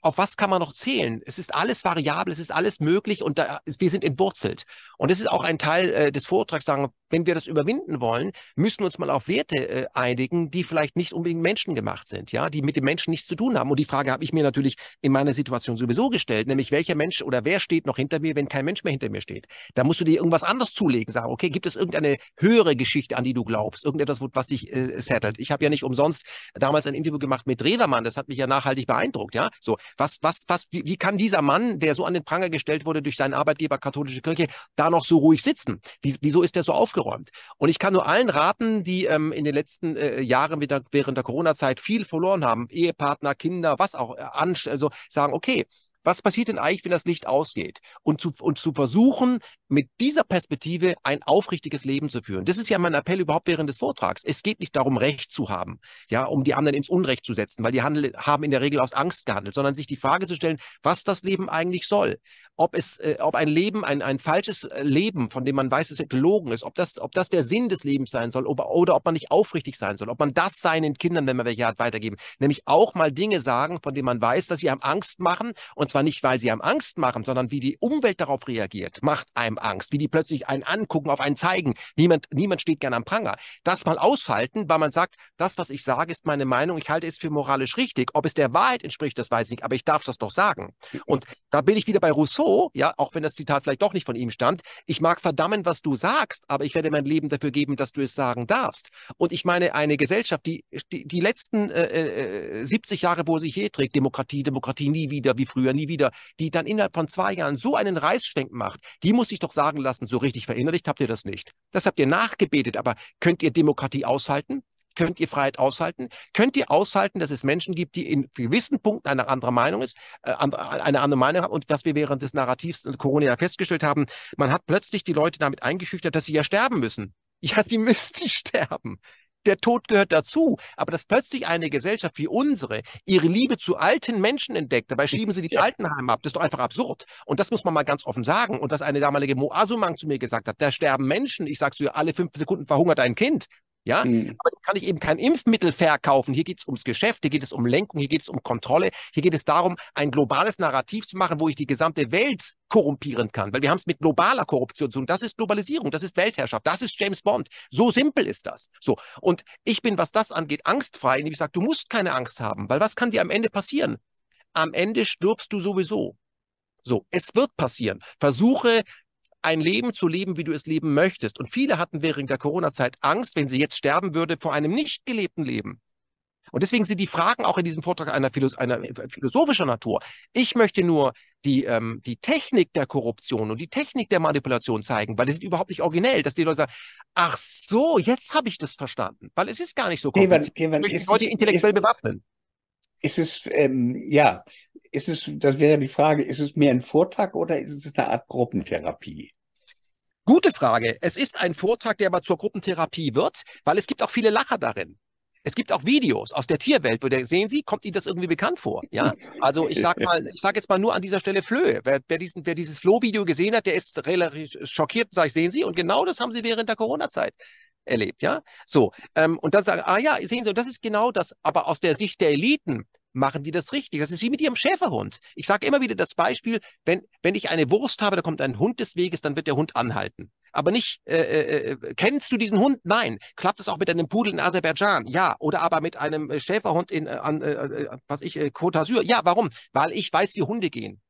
[SPEAKER 2] auf was kann man noch zählen? Es ist alles variabel, es ist alles möglich und da, wir sind entwurzelt. Und das ist auch ein Teil äh, des Vortrags, sagen, wenn wir das überwinden wollen, müssen wir uns mal auf Werte äh, einigen, die vielleicht nicht unbedingt menschengemacht sind, ja, die mit dem Menschen nichts zu tun haben. Und die Frage habe ich mir natürlich in meiner Situation sowieso gestellt, nämlich welcher Mensch oder wer steht noch hinter mir, wenn kein Mensch mehr hinter mir steht. Da musst du dir irgendwas anderes zulegen, sagen, okay, gibt es irgendeine höhere Geschichte, an die du glaubst, irgendetwas, was dich äh, settelt. Ich habe ja nicht umsonst damals ein Interview gemacht mit Revermann, das hat mich ja nachhaltig beeindruckt, ja. So, was, was, was, wie, wie kann dieser Mann, der so an den Pranger gestellt wurde durch seinen Arbeitgeber katholische Kirche, da noch so ruhig sitzen? Wie, wieso ist der so aufgeräumt? aufgeräumt. Und ich kann nur allen raten, die ähm, in den letzten äh, Jahren wieder, während der Corona-Zeit viel verloren haben, Ehepartner, Kinder, was auch, äh, also sagen, okay, was passiert denn eigentlich, wenn das Licht ausgeht? Und zu, und zu versuchen, mit dieser Perspektive ein aufrichtiges Leben zu führen. Das ist ja mein Appell überhaupt während des Vortrags. Es geht nicht darum, Recht zu haben, ja, um die anderen ins Unrecht zu setzen, weil die handel, haben in der Regel aus Angst gehandelt, sondern sich die Frage zu stellen, was das Leben eigentlich soll ob es, äh, ob ein Leben, ein, ein falsches äh, Leben, von dem man weiß, dass es gelogen ist, ob das, ob das der Sinn des Lebens sein soll, ob, oder ob man nicht aufrichtig sein soll, ob man das seinen Kindern, wenn man welche hat, weitergeben. Nämlich auch mal Dinge sagen, von denen man weiß, dass sie einem Angst machen. Und zwar nicht, weil sie einem Angst machen, sondern wie die Umwelt darauf reagiert, macht einem Angst. Wie die plötzlich einen angucken, auf einen zeigen. Niemand, niemand steht gerne am Pranger. Das mal aushalten, weil man sagt, das, was ich sage, ist meine Meinung. Ich halte es für moralisch richtig. Ob es der Wahrheit entspricht, das weiß ich nicht. Aber ich darf das doch sagen. Und da bin ich wieder bei Rousseau Rousseau, ja, auch wenn das Zitat vielleicht doch nicht von ihm stammt, ich mag verdammen, was du sagst, aber ich werde mein Leben dafür geben, dass du es sagen darfst. Und ich meine, eine Gesellschaft, die die, die letzten äh, äh, 70 Jahre, wo sie hier trägt, Demokratie, Demokratie nie wieder, wie früher, nie wieder, die dann innerhalb von zwei Jahren so einen Reißschwenk macht, die muss ich doch sagen lassen, so richtig verinnerlicht habt ihr das nicht. Das habt ihr nachgebetet, aber könnt ihr Demokratie aushalten? Könnt ihr Freiheit aushalten? Könnt ihr aushalten, dass es Menschen gibt, die in gewissen Punkten eine andere Meinung ist, äh, eine andere Meinung haben und was wir während des Narrativs Corona ja festgestellt haben, man hat plötzlich die Leute damit eingeschüchtert, dass sie ja sterben müssen. Ja, sie müssen *laughs* sterben. Der Tod gehört dazu. Aber dass plötzlich eine Gesellschaft wie unsere ihre Liebe zu alten Menschen entdeckt, dabei schieben sie die ja. Altenheime ab, das ist doch einfach absurd. Und das muss man mal ganz offen sagen. Und was eine damalige Mo Asumang zu mir gesagt hat, da sterben Menschen. Ich sag so, alle fünf Sekunden verhungert ein Kind. Ja, mhm. aber kann ich eben kein Impfmittel verkaufen. Hier geht es ums Geschäft, hier geht es um Lenkung, hier geht es um Kontrolle, hier geht es darum, ein globales Narrativ zu machen, wo ich die gesamte Welt korrumpieren kann. Weil wir haben es mit globaler Korruption zu tun. Das ist Globalisierung, das ist Weltherrschaft, das ist James Bond. So simpel ist das. So. Und ich bin, was das angeht, angstfrei, indem ich sage, du musst keine Angst haben, weil was kann dir am Ende passieren? Am Ende stirbst du sowieso. So, es wird passieren. Versuche ein Leben zu leben, wie du es leben möchtest. Und viele hatten während der Corona-Zeit Angst, wenn sie jetzt sterben würde, vor einem nicht gelebten Leben. Und deswegen sind die Fragen auch in diesem Vortrag einer, Philo einer philosophischer Natur. Ich möchte nur die, ähm, die Technik der Korruption und die Technik der Manipulation zeigen, weil es ist überhaupt nicht originell, dass die Leute sagen, ach so, jetzt habe ich das verstanden, weil es ist gar nicht so kompliziert. Ich möchte Leute intellektuell ist, bewaffnen.
[SPEAKER 1] Ist es, ähm, ja, ist es, das wäre die Frage, ist es mehr ein Vortrag oder ist es eine Art Gruppentherapie?
[SPEAKER 2] Gute Frage. Es ist ein Vortrag, der aber zur Gruppentherapie wird, weil es gibt auch viele Lacher darin. Es gibt auch Videos aus der Tierwelt, wo der, sehen Sie, kommt Ihnen das irgendwie bekannt vor? Ja, also ich sag mal, ich sage jetzt mal nur an dieser Stelle Flöhe. Wer, wer, diesen, wer dieses Floh-Video gesehen hat, der ist relativ schockiert, sage ich, sehen Sie, und genau das haben Sie während der Corona-Zeit erlebt, ja. So, ähm, und dann sagen, ah ja, sehen Sie, und das ist genau das, aber aus der Sicht der Eliten machen die das richtig. Das ist wie mit ihrem Schäferhund. Ich sage immer wieder das Beispiel, wenn, wenn ich eine Wurst habe, da kommt ein Hund des Weges, dann wird der Hund anhalten aber nicht, äh, äh, äh, kennst du diesen Hund? Nein. Klappt es auch mit einem Pudel in Aserbaidschan? Ja. Oder aber mit einem äh, Schäferhund in, äh, an, äh, was ich, äh, Côte d'Azur? Ja, warum? Weil ich weiß, wie Hunde gehen.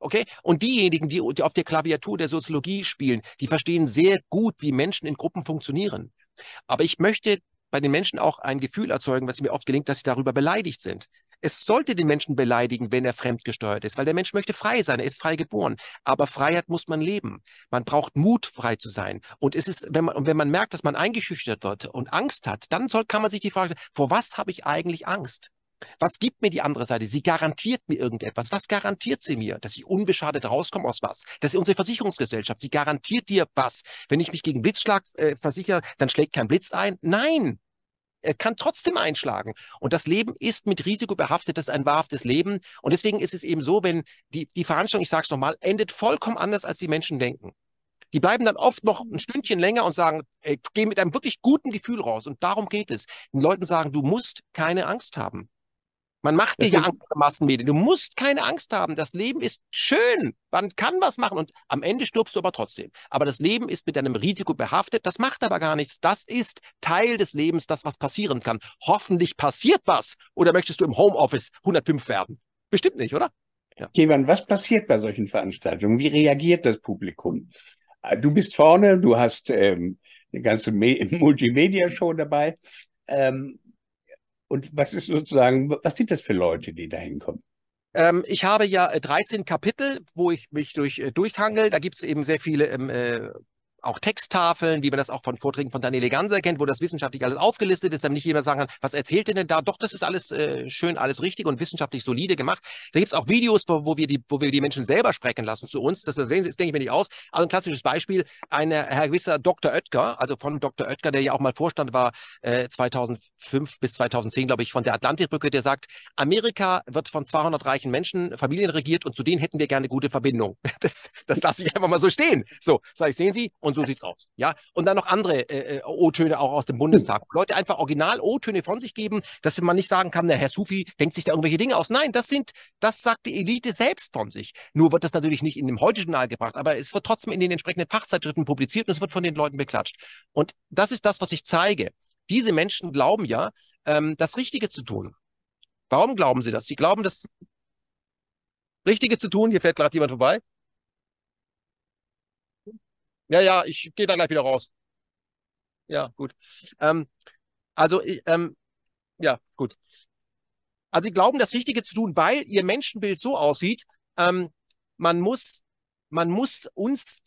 [SPEAKER 2] Okay? Und diejenigen, die, die auf der Klaviatur der Soziologie spielen, die verstehen sehr gut, wie Menschen in Gruppen funktionieren. Aber ich möchte bei den Menschen auch ein Gefühl erzeugen, was mir oft gelingt, dass sie darüber beleidigt sind. Es sollte den Menschen beleidigen, wenn er fremdgesteuert ist, weil der Mensch möchte frei sein, er ist frei geboren. Aber Freiheit muss man leben. Man braucht Mut, frei zu sein. Und es ist, wenn man, und wenn man merkt, dass man eingeschüchtert wird und Angst hat, dann soll, kann man sich die Frage stellen, vor was habe ich eigentlich Angst? Was gibt mir die andere Seite? Sie garantiert mir irgendetwas. Was garantiert sie mir? Dass ich unbeschadet rauskomme aus was? Das ist unsere Versicherungsgesellschaft. Sie garantiert dir was. Wenn ich mich gegen Blitzschlag äh, versichere, dann schlägt kein Blitz ein. Nein, er kann trotzdem einschlagen. Und das Leben ist mit Risiko behaftet, das ist ein wahrhaftes Leben. Und deswegen ist es eben so, wenn die, die Veranstaltung, ich sage es nochmal, endet vollkommen anders, als die Menschen denken. Die bleiben dann oft noch ein Stündchen länger und sagen, ey, geh mit einem wirklich guten Gefühl raus. Und darum geht es. Den Leuten sagen, du musst keine Angst haben. Man macht dir ja Angst vor Massenmedien. Du musst keine Angst haben. Das Leben ist schön. Man kann was machen und am Ende stirbst du aber trotzdem. Aber das Leben ist mit einem Risiko behaftet. Das macht aber gar nichts. Das ist Teil des Lebens, das was passieren kann. Hoffentlich passiert was. Oder möchtest du im Homeoffice 105 werden? Bestimmt nicht, oder?
[SPEAKER 1] Ja. Kevan, was passiert bei solchen Veranstaltungen? Wie reagiert das Publikum? Äh, du bist vorne, du hast ähm, eine ganze *laughs* Multimedia-Show dabei. Ähm, und was ist sozusagen, was sind das für Leute, die da hinkommen?
[SPEAKER 2] Ähm, ich habe ja 13 äh, Kapitel, wo ich mich durch, äh, durchhangel. Da gibt es eben sehr viele äh, auch Texttafeln, wie man das auch von Vorträgen von Daniele Ganser kennt, wo das wissenschaftlich alles aufgelistet ist, damit nicht jemand sagen kann, was erzählt denn da? Doch, das ist alles äh, schön, alles richtig und wissenschaftlich solide gemacht. Da gibt es auch Videos, wo, wo, wir die, wo wir die Menschen selber sprechen lassen zu uns. Das sehen Sie, das denke ich mir nicht aus. Also ein klassisches Beispiel, ein Herr gewisser Dr. Oetker, also von Dr. Oetker, der ja auch mal Vorstand war, äh, 2005 bis 2010, glaube ich, von der Atlantikbrücke, der sagt, Amerika wird von 200 reichen Menschen, Familien regiert und zu denen hätten wir gerne gute Verbindung. *laughs* Das, das lasse ich einfach mal so stehen. So, sag ich, sehen Sie, und so sieht's aus. Ja, und dann noch andere äh, äh, O-Töne auch aus dem Bundestag. Hm. Leute einfach original O-Töne von sich geben, dass man nicht sagen kann, der Herr Sufi denkt sich da irgendwelche Dinge aus. Nein, das sind, das sagt die Elite selbst von sich. Nur wird das natürlich nicht in dem Heute-Journal gebracht, aber es wird trotzdem in den entsprechenden Fachzeitschriften publiziert und es wird von den Leuten beklatscht. Und das ist das, was ich zeige. Diese Menschen glauben ja, ähm, das Richtige zu tun. Warum glauben sie das? Sie glauben, das Richtige zu tun. Hier fährt gerade jemand vorbei. Ja, ja, ich gehe da gleich wieder raus. Ja, gut. Ähm, also, ähm, ja, gut. Also, sie glauben, das Richtige zu tun, weil ihr Menschenbild so aussieht, ähm, man muss, man muss uns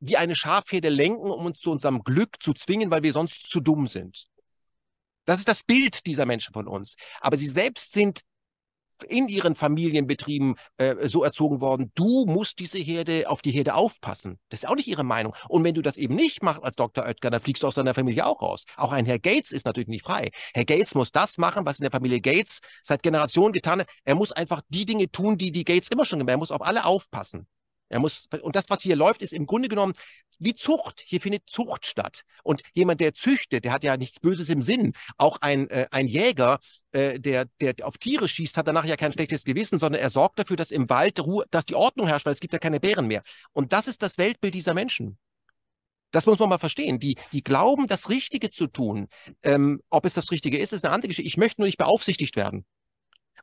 [SPEAKER 2] wie eine Schafherde lenken, um uns zu unserem Glück zu zwingen, weil wir sonst zu dumm sind. Das ist das Bild dieser Menschen von uns. Aber sie selbst sind in ihren Familienbetrieben äh, so erzogen worden, du musst diese Herde auf die Herde aufpassen. Das ist auch nicht ihre Meinung. Und wenn du das eben nicht machst als Dr. Oetker, dann fliegst du aus deiner Familie auch raus. Auch ein Herr Gates ist natürlich nicht frei. Herr Gates muss das machen, was in der Familie Gates seit Generationen getan hat. Er muss einfach die Dinge tun, die die Gates immer schon gemacht haben. Er muss auf alle aufpassen. Er muss, und das, was hier läuft, ist im Grunde genommen wie Zucht. Hier findet Zucht statt. Und jemand, der züchtet, der hat ja nichts Böses im Sinn. Auch ein, äh, ein Jäger, äh, der, der auf Tiere schießt, hat danach ja kein schlechtes Gewissen, sondern er sorgt dafür, dass im Wald Ruhe, dass die Ordnung herrscht, weil es gibt ja keine Bären mehr. Und das ist das Weltbild dieser Menschen. Das muss man mal verstehen. Die, die glauben, das Richtige zu tun. Ähm, ob es das Richtige ist, ist eine andere Geschichte. Ich möchte nur nicht beaufsichtigt werden.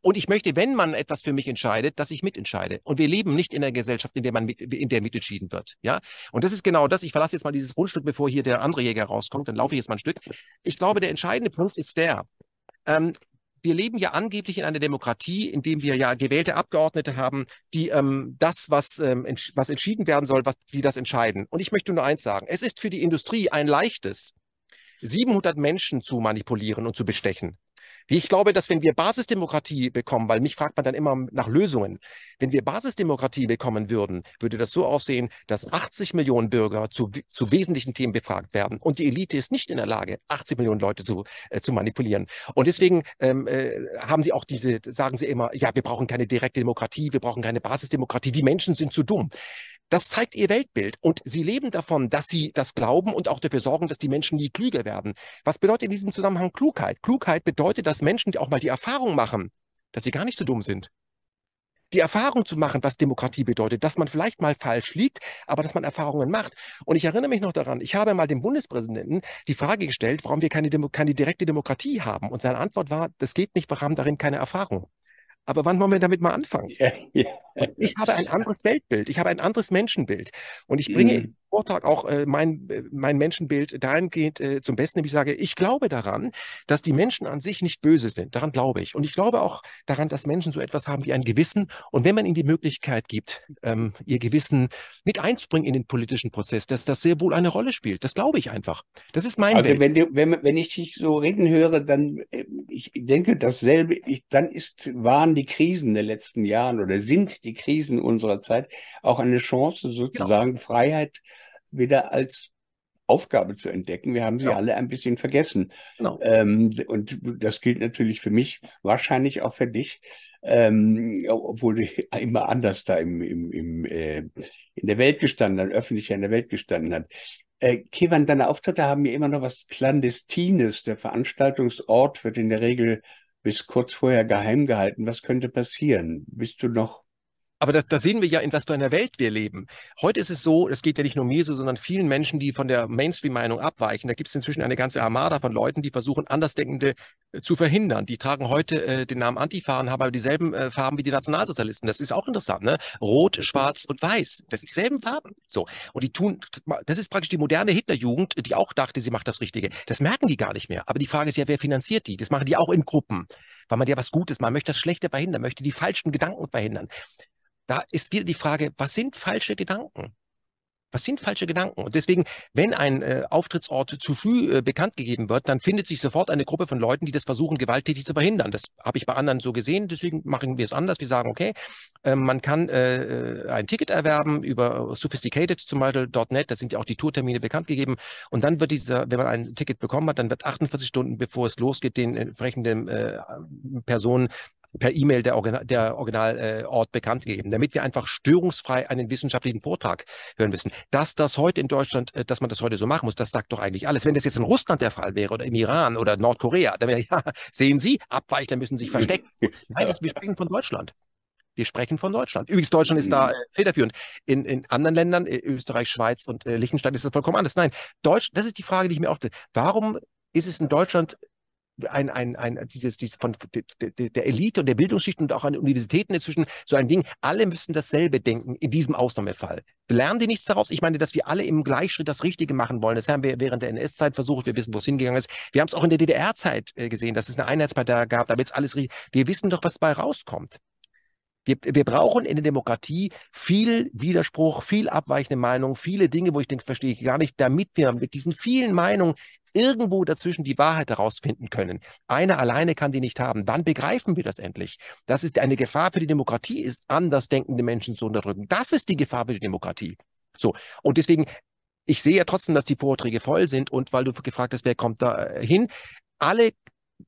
[SPEAKER 2] Und ich möchte, wenn man etwas für mich entscheidet, dass ich mitentscheide. Und wir leben nicht in einer Gesellschaft, in der man mit, in der mitentschieden wird. Ja. Und das ist genau das. Ich verlasse jetzt mal dieses Grundstück, bevor hier der andere Jäger rauskommt. Dann laufe ich jetzt mal ein Stück. Ich glaube, der entscheidende Punkt ist der. Ähm, wir leben ja angeblich in einer Demokratie, in dem wir ja gewählte Abgeordnete haben, die ähm, das, was, ähm, entsch was entschieden werden soll, was die das entscheiden. Und ich möchte nur eins sagen. Es ist für die Industrie ein leichtes, 700 Menschen zu manipulieren und zu bestechen. Ich glaube, dass wenn wir Basisdemokratie bekommen, weil mich fragt man dann immer nach Lösungen, wenn wir Basisdemokratie bekommen würden, würde das so aussehen, dass 80 Millionen Bürger zu, zu wesentlichen Themen befragt werden und die Elite ist nicht in der Lage, 80 Millionen Leute zu, äh, zu manipulieren. Und deswegen ähm, äh, haben sie auch diese, sagen sie immer, ja, wir brauchen keine direkte Demokratie, wir brauchen keine Basisdemokratie, die Menschen sind zu dumm. Das zeigt ihr Weltbild. Und sie leben davon, dass sie das glauben und auch dafür sorgen, dass die Menschen nie klüger werden. Was bedeutet in diesem Zusammenhang Klugheit? Klugheit bedeutet, dass Menschen auch mal die Erfahrung machen, dass sie gar nicht so dumm sind. Die Erfahrung zu machen, was Demokratie bedeutet, dass man vielleicht mal falsch liegt, aber dass man Erfahrungen macht. Und ich erinnere mich noch daran, ich habe mal dem Bundespräsidenten die Frage gestellt, warum wir keine, Demo keine direkte Demokratie haben. Und seine Antwort war, das geht nicht, wir haben darin keine Erfahrung. Aber wann wollen wir damit mal anfangen? Ja, ja. Ich habe ein anderes Weltbild, ich habe ein anderes Menschenbild. Und ich bringe mhm. Vortrag auch äh, mein, äh, mein Menschenbild dahingehend äh, zum Besten, ich sage, ich glaube daran, dass die Menschen an sich nicht böse sind. Daran glaube ich. Und ich glaube auch daran, dass Menschen so etwas haben wie ein Gewissen. Und wenn man ihnen die Möglichkeit gibt, ähm, ihr Gewissen mit einzubringen in den politischen Prozess, dass das sehr wohl eine Rolle spielt. Das glaube ich einfach. Das ist mein
[SPEAKER 1] Also wenn, du, wenn, wenn ich dich so reden höre, dann äh, ich denke dasselbe, ich, dann ist, waren die Krisen der letzten Jahre oder sind die Krisen unserer Zeit auch eine Chance, sozusagen genau. Freiheit wieder als Aufgabe zu entdecken. Wir haben sie ja. alle ein bisschen vergessen. Genau. Ähm, und das gilt natürlich für mich, wahrscheinlich auch für dich, ähm, obwohl du *laughs* immer anders da im, im, im, äh, in der Welt gestanden hast, öffentlicher in der Welt gestanden hat. Äh, Kevan, deine Auftritte haben ja immer noch was Clandestines. Der Veranstaltungsort wird in der Regel bis kurz vorher geheim gehalten. Was könnte passieren? Bist du noch
[SPEAKER 2] aber da, da sehen wir ja, in was für einer Welt wir leben. Heute ist es so, es geht ja nicht nur mir so, sondern vielen Menschen, die von der Mainstream-Meinung abweichen. Da gibt es inzwischen eine ganze Armada von Leuten, die versuchen, Andersdenkende äh, zu verhindern. Die tragen heute äh, den Namen Antifa und haben aber dieselben äh, Farben wie die Nationalsozialisten. Das ist auch interessant, ne? Rot, Schwarz und Weiß. Das sind dieselben Farben. So. Und die tun, das ist praktisch die moderne Hitlerjugend, die auch dachte, sie macht das Richtige. Das merken die gar nicht mehr. Aber die Frage ist ja, wer finanziert die? Das machen die auch in Gruppen weil man ja was Gutes, man möchte das Schlechte verhindern, möchte die falschen Gedanken verhindern da ist wieder die Frage, was sind falsche Gedanken? Was sind falsche Gedanken? Und deswegen, wenn ein äh, Auftrittsort zu früh äh, bekannt gegeben wird, dann findet sich sofort eine Gruppe von Leuten, die das versuchen, gewalttätig zu verhindern. Das habe ich bei anderen so gesehen, deswegen machen wir es anders. Wir sagen, okay, äh, man kann äh, äh, ein Ticket erwerben über sophisticated zum Beispiel.net, da sind ja auch die Tourtermine bekannt gegeben. Und dann wird dieser, wenn man ein Ticket bekommen hat, dann wird 48 Stunden, bevor es losgeht, den entsprechenden äh, Personen per E-Mail der, Original, der Originalort äh, bekannt gegeben, damit wir einfach störungsfrei einen wissenschaftlichen Vortrag hören müssen. Dass das heute in Deutschland, äh, dass man das heute so machen muss, das sagt doch eigentlich alles. Wenn das jetzt in Russland der Fall wäre oder im Iran oder Nordkorea, dann wäre *laughs* ja, sehen Sie, Abweichler müssen sich verstecken. *laughs* Nein, das, wir sprechen von Deutschland. Wir sprechen von Deutschland. Übrigens, Deutschland ist da äh, federführend. In, in anderen Ländern, äh, Österreich, Schweiz und äh, Liechtenstein, ist das vollkommen anders. Nein, Deutsch, das ist die Frage, die ich mir auch stelle. Warum ist es in Deutschland ein, ein, ein, dieses, dieses von der, Elite und der Bildungsschicht und auch an Universitäten inzwischen so ein Ding, alle müssen dasselbe denken in diesem Ausnahmefall. Lernen die nichts daraus? Ich meine, dass wir alle im Gleichschritt das Richtige machen wollen. Das haben wir während der NS-Zeit versucht. Wir wissen, wo es hingegangen ist. Wir haben es auch in der DDR-Zeit äh, gesehen, dass es eine Einheitspartei gab. Da wird es alles richtig. Wir wissen doch, was bei rauskommt. Wir, wir brauchen in der Demokratie viel Widerspruch, viel abweichende Meinung, viele Dinge, wo ich denke, verstehe ich gar nicht, damit wir mit diesen vielen Meinungen irgendwo dazwischen die Wahrheit herausfinden können. Einer alleine kann die nicht haben. Wann begreifen wir das endlich? Das ist eine Gefahr für die Demokratie, ist andersdenkende Menschen zu unterdrücken. Das ist die Gefahr für die Demokratie. So. Und deswegen, ich sehe ja trotzdem, dass die Vorträge voll sind und weil du gefragt hast, wer kommt da äh, hin? Alle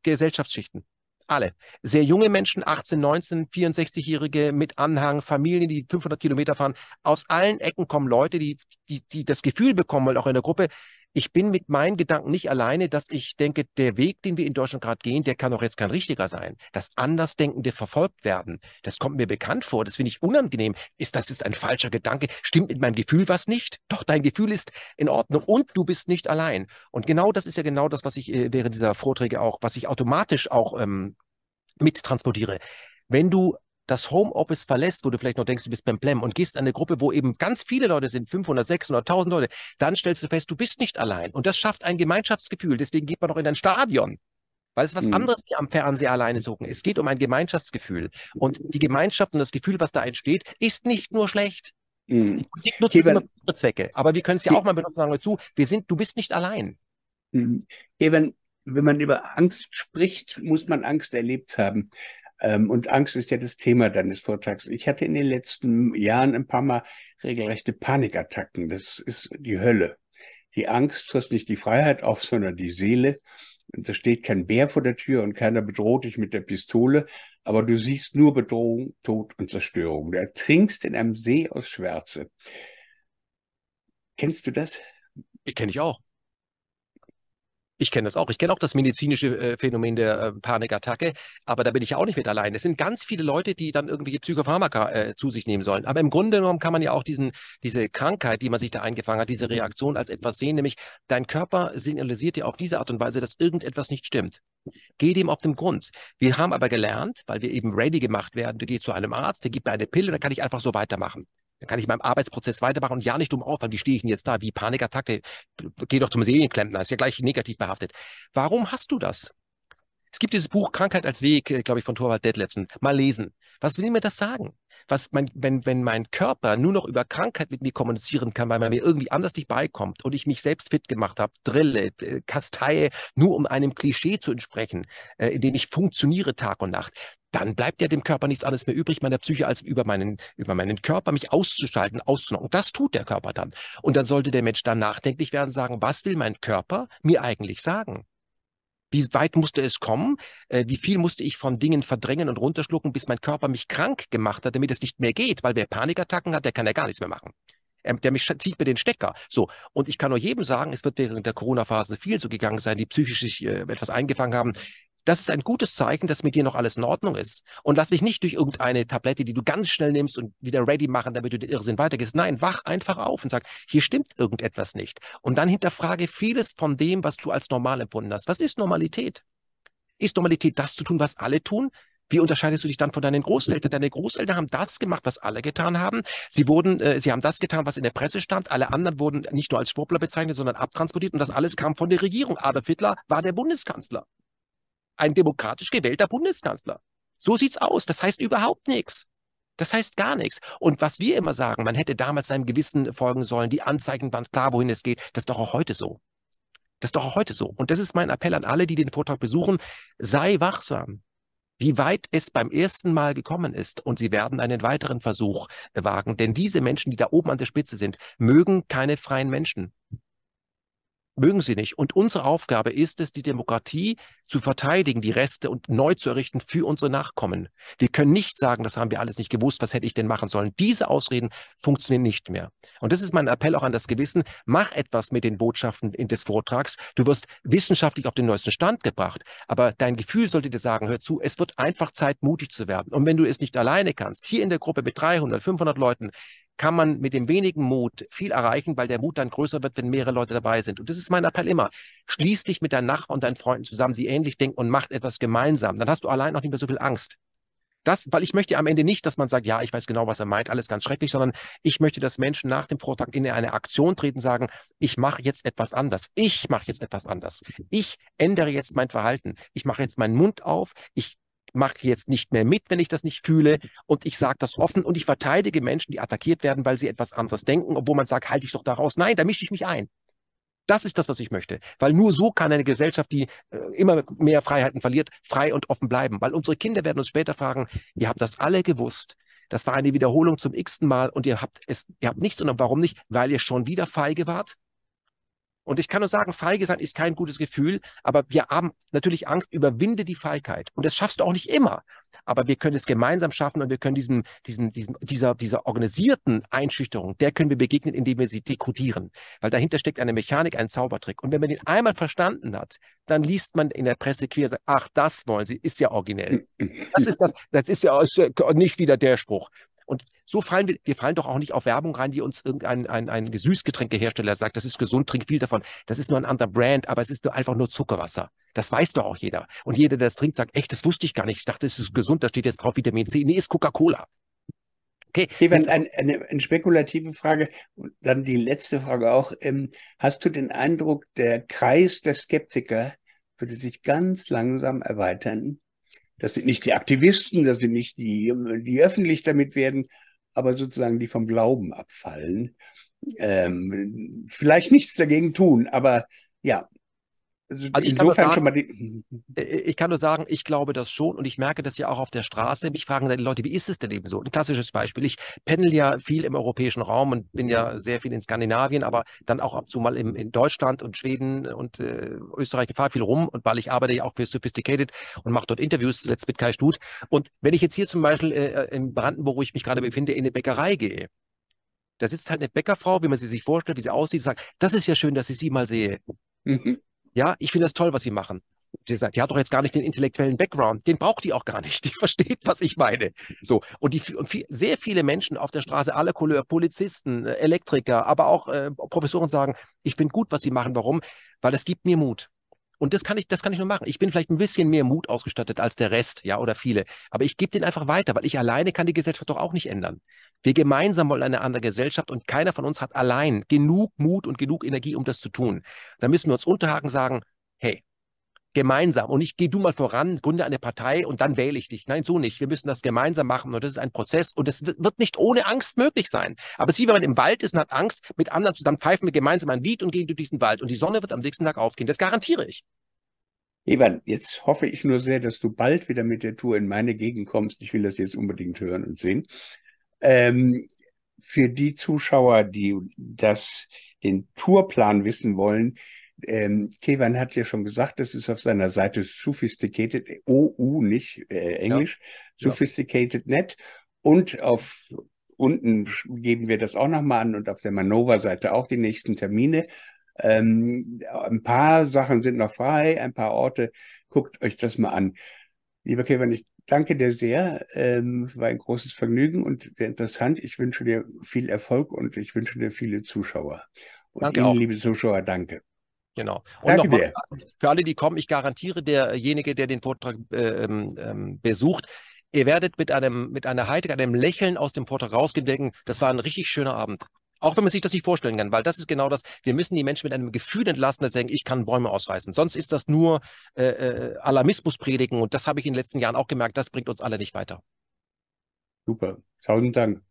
[SPEAKER 2] Gesellschaftsschichten, alle. Sehr junge Menschen, 18, 19, 64-Jährige mit Anhang, Familien, die 500 Kilometer fahren. Aus allen Ecken kommen Leute, die, die, die das Gefühl bekommen, weil auch in der Gruppe, ich bin mit meinen Gedanken nicht alleine, dass ich denke, der Weg, den wir in Deutschland gerade gehen, der kann doch jetzt kein richtiger sein. Dass Andersdenkende verfolgt werden, das kommt mir bekannt vor, das finde ich unangenehm. Ist das ist ein falscher Gedanke? Stimmt mit meinem Gefühl was nicht? Doch, dein Gefühl ist in Ordnung und du bist nicht allein. Und genau das ist ja genau das, was ich äh, während dieser Vorträge auch, was ich automatisch auch ähm, mittransportiere. Wenn du das Homeoffice verlässt, wo du vielleicht noch denkst, du bist beim Plem und gehst an eine Gruppe, wo eben ganz viele Leute sind, 500, 600, 1000 Leute, dann stellst du fest, du bist nicht allein. Und das schafft ein Gemeinschaftsgefühl. Deswegen geht man doch in ein Stadion. Weil es ist was mhm. anderes wie am Fernseher alleine suchen. Es geht um ein Gemeinschaftsgefühl. Und die Gemeinschaft und das Gefühl, was da entsteht, ist nicht nur schlecht. Mhm. Die Politik nutzt es immer für Zwecke. Aber wir können es ja auch mal benutzen, sagen wir zu, wir sind, du bist nicht allein.
[SPEAKER 1] Mhm. Eben, wenn man über Angst spricht, muss man Angst erlebt haben. Ähm, und Angst ist ja das Thema deines Vortrags. Ich hatte in den letzten Jahren ein paar Mal regelrechte Panikattacken. Das ist die Hölle. Die Angst frisst nicht die Freiheit auf, sondern die Seele. Und da steht kein Bär vor der Tür und keiner bedroht dich mit der Pistole, aber du siehst nur Bedrohung, Tod und Zerstörung. Du ertrinkst in einem See aus Schwärze. Kennst du das?
[SPEAKER 2] Kenne ich auch. Ich kenne das auch. Ich kenne auch das medizinische äh, Phänomen der äh, Panikattacke, aber da bin ich ja auch nicht mit allein. Es sind ganz viele Leute, die dann irgendwelche Psychopharmaka äh, zu sich nehmen sollen. Aber im Grunde genommen kann man ja auch diesen, diese Krankheit, die man sich da eingefangen hat, diese Reaktion als etwas sehen, nämlich dein Körper signalisiert dir auf diese Art und Weise, dass irgendetwas nicht stimmt. Geh dem auf den Grund. Wir haben aber gelernt, weil wir eben ready gemacht werden, du gehst zu einem Arzt, der gibt mir eine Pille, dann kann ich einfach so weitermachen. Dann kann ich meinem Arbeitsprozess weitermachen und ja nicht dumm aufhören. Wie stehe ich denn jetzt da? Wie Panikattacke? Geh doch zum Serienklempner. Ist ja gleich negativ behaftet. Warum hast du das? Es gibt dieses Buch Krankheit als Weg, äh, glaube ich, von Thorwald Detlefsen. Mal lesen. Was will mir das sagen? Was mein, wenn, wenn mein Körper nur noch über Krankheit mit mir kommunizieren kann, weil man mir irgendwie anders nicht beikommt und ich mich selbst fit gemacht habe, drille, äh, kasteie, nur um einem Klischee zu entsprechen, äh, in dem ich funktioniere Tag und Nacht, dann bleibt ja dem Körper nichts anderes mehr übrig, meiner Psyche, als über meinen, über meinen Körper mich auszuschalten, auszunocken. Das tut der Körper dann. Und dann sollte der Mensch dann nachdenklich werden, sagen, was will mein Körper mir eigentlich sagen? Wie weit musste es kommen? Äh, wie viel musste ich von Dingen verdrängen und runterschlucken, bis mein Körper mich krank gemacht hat, damit es nicht mehr geht? Weil wer Panikattacken hat, der kann ja gar nichts mehr machen. Ähm, der mich zieht mir den Stecker. So. Und ich kann nur jedem sagen, es wird während der Corona-Phase viel so gegangen sein, die psychisch sich äh, etwas eingefangen haben das ist ein gutes Zeichen, dass mit dir noch alles in Ordnung ist. Und lass dich nicht durch irgendeine Tablette, die du ganz schnell nimmst und wieder ready machen, damit du den Irrsinn weitergehst. Nein, wach einfach auf und sag, hier stimmt irgendetwas nicht. Und dann hinterfrage vieles von dem, was du als normal empfunden hast. Was ist Normalität? Ist Normalität das zu tun, was alle tun? Wie unterscheidest du dich dann von deinen Großeltern? Deine Großeltern haben das gemacht, was alle getan haben. Sie wurden, äh, sie haben das getan, was in der Presse stand. Alle anderen wurden nicht nur als Schwurbler bezeichnet, sondern abtransportiert. Und das alles kam von der Regierung. Adolf Hitler war der Bundeskanzler ein demokratisch gewählter Bundeskanzler. So sieht's aus. Das heißt überhaupt nichts. Das heißt gar nichts. Und was wir immer sagen, man hätte damals seinem Gewissen folgen sollen, die Anzeigenband, klar, wohin es geht, das ist doch auch heute so. Das ist doch auch heute so. Und das ist mein Appell an alle, die den Vortrag besuchen. Sei wachsam. Wie weit es beim ersten Mal gekommen ist und sie werden einen weiteren Versuch wagen. Denn diese Menschen, die da oben an der Spitze sind, mögen keine freien Menschen mögen sie nicht. Und unsere Aufgabe ist es, die Demokratie zu verteidigen, die Reste und neu zu errichten für unsere Nachkommen. Wir können nicht sagen, das haben wir alles nicht gewusst, was hätte ich denn machen sollen. Diese Ausreden funktionieren nicht mehr. Und das ist mein Appell auch an das Gewissen. Mach etwas mit den Botschaften in des Vortrags. Du wirst wissenschaftlich auf den neuesten Stand gebracht. Aber dein Gefühl sollte dir sagen, hör zu, es wird einfach Zeit, mutig zu werden. Und wenn du es nicht alleine kannst, hier in der Gruppe mit 300, 500 Leuten, kann man mit dem wenigen Mut viel erreichen, weil der Mut dann größer wird, wenn mehrere Leute dabei sind. Und das ist mein Appell immer. Schließ dich mit deinen Nachbarn und deinen Freunden zusammen, die ähnlich denken und macht etwas gemeinsam. Dann hast du allein auch nicht mehr so viel Angst. Das, weil ich möchte am Ende nicht, dass man sagt, ja, ich weiß genau, was er meint, alles ganz schrecklich, sondern ich möchte, dass Menschen nach dem Vortrag in eine Aktion treten, sagen, ich mache jetzt etwas anders. Ich mache jetzt etwas anders. Ich ändere jetzt mein Verhalten. Ich mache jetzt meinen Mund auf. Ich mache jetzt nicht mehr mit, wenn ich das nicht fühle und ich sage das offen und ich verteidige Menschen, die attackiert werden, weil sie etwas anderes denken, obwohl man sagt, halte ich doch daraus. Nein, da mische ich mich ein. Das ist das, was ich möchte. Weil nur so kann eine Gesellschaft, die äh, immer mehr Freiheiten verliert, frei und offen bleiben. Weil unsere Kinder werden uns später fragen, ihr habt das alle gewusst. Das war eine Wiederholung zum x-ten Mal und ihr habt es, ihr habt nichts, sondern warum nicht? Weil ihr schon wieder feige wart? Und ich kann nur sagen, feige sein ist kein gutes Gefühl, aber wir haben natürlich Angst, überwinde die Feigheit. Und das schaffst du auch nicht immer. Aber wir können es gemeinsam schaffen und wir können diesem, diesem, diesem, dieser, dieser organisierten Einschüchterung, der können wir begegnen, indem wir sie dekodieren. Weil dahinter steckt eine Mechanik, ein Zaubertrick. Und wenn man den einmal verstanden hat, dann liest man in der Presse quer, sagt, ach, das wollen sie, ist ja originell. *laughs* Das ist das, das ist ja nicht wieder der Spruch. Und so fallen wir, wir fallen doch auch nicht auf Werbung rein, die uns irgendein ein, ein Süßgetränkehersteller sagt, das ist gesund, trink viel davon. Das ist nur ein anderer Brand, aber es ist nur einfach nur Zuckerwasser. Das weiß doch auch jeder. Und jeder, der das trinkt, sagt, echt, das wusste ich gar nicht. Ich dachte, es ist gesund, da steht jetzt drauf Vitamin C. Nee, ist Coca-Cola.
[SPEAKER 1] Okay. Stefan, ein, eine, eine, spekulative Frage und dann die letzte Frage auch. Ähm, hast du den Eindruck, der Kreis der Skeptiker würde sich ganz langsam erweitern? Das sind nicht die Aktivisten, das sind nicht die, die öffentlich damit werden, aber sozusagen die vom Glauben abfallen. Ähm, vielleicht nichts dagegen tun, aber ja,
[SPEAKER 2] also, also insofern sagen, schon mal die. Äh, äh, ich kann nur sagen, ich glaube das schon und ich merke das ja auch auf der Straße. Mich fragen dann die Leute, wie ist es denn eben so? Ein klassisches Beispiel. Ich pendel ja viel im europäischen Raum und bin ja sehr viel in Skandinavien, aber dann auch ab und zu mal im, in Deutschland und Schweden und äh, Österreich. Ich fahre viel rum und weil ich arbeite ja auch für Sophisticated und mache dort Interviews, zuletzt mit Kai Stut. Und wenn ich jetzt hier zum Beispiel äh, in Brandenburg, wo ich mich gerade befinde, in eine Bäckerei gehe, da sitzt halt eine Bäckerfrau, wie man sie sich vorstellt, wie sie aussieht, sagt, das ist ja schön, dass ich sie mal sehe. Mhm. Ja, ich finde das toll, was sie machen. Die sagt, die hat doch jetzt gar nicht den intellektuellen Background. Den braucht die auch gar nicht. Die *laughs* versteht, was ich meine. So. Und die, und viel, sehr viele Menschen auf der Straße, alle Couleur, Polizisten, äh, Elektriker, aber auch äh, Professoren sagen, ich finde gut, was sie machen. Warum? Weil es gibt mir Mut. Und das kann ich, das kann ich nur machen. Ich bin vielleicht ein bisschen mehr Mut ausgestattet als der Rest, ja, oder viele. Aber ich gebe den einfach weiter, weil ich alleine kann die Gesellschaft doch auch nicht ändern. Wir gemeinsam wollen eine andere Gesellschaft und keiner von uns hat allein genug Mut und genug Energie, um das zu tun. Da müssen wir uns unterhaken sagen, hey, gemeinsam und ich geh du mal voran, gründe eine Partei und dann wähle ich dich. Nein, so nicht. Wir müssen das gemeinsam machen und das ist ein Prozess und es wird nicht ohne Angst möglich sein. Aber es ist wie wenn man im Wald ist und hat Angst, mit anderen zusammen pfeifen wir gemeinsam ein Lied und gehen durch diesen Wald und die Sonne wird am nächsten Tag aufgehen. Das garantiere ich.
[SPEAKER 1] Evan, jetzt hoffe ich nur sehr, dass du bald wieder mit der Tour in meine Gegend kommst. Ich will das jetzt unbedingt hören und sehen. Ähm, für die Zuschauer, die das, den Tourplan wissen wollen, ähm, Kevan hat ja schon gesagt, das ist auf seiner Seite sophisticated, OU, nicht äh, Englisch, ja. sophisticated.net und auf unten geben wir das auch nochmal an und auf der Manova-Seite auch die nächsten Termine. Ähm, ein paar Sachen sind noch frei, ein paar Orte. Guckt euch das mal an. Lieber Kevin, ich danke dir sehr. Ähm, war ein großes Vergnügen und sehr interessant. Ich wünsche dir viel Erfolg und ich wünsche dir viele Zuschauer. Und danke Ihnen, auch. liebe Zuschauer, danke.
[SPEAKER 2] Genau. Und nochmal für alle, die kommen, ich garantiere, derjenige, der den Vortrag äh, ähm, ähm, besucht, ihr werdet mit einem, mit einer Heiterkeit, einem Lächeln aus dem Vortrag rausgehen denken, das war ein richtig schöner Abend. Auch wenn man sich das nicht vorstellen kann, weil das ist genau das. Wir müssen die Menschen mit einem Gefühl entlassen, dass sie sagen, ich kann Bäume ausreißen. Sonst ist das nur äh, äh, Alarmismus predigen. Und das habe ich in den letzten Jahren auch gemerkt. Das bringt uns alle nicht weiter.
[SPEAKER 1] Super. Tausend Dank.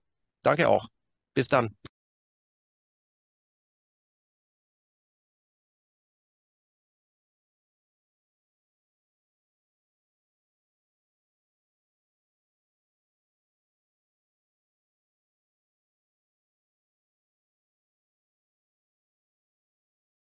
[SPEAKER 2] Danke auch. Bis dann.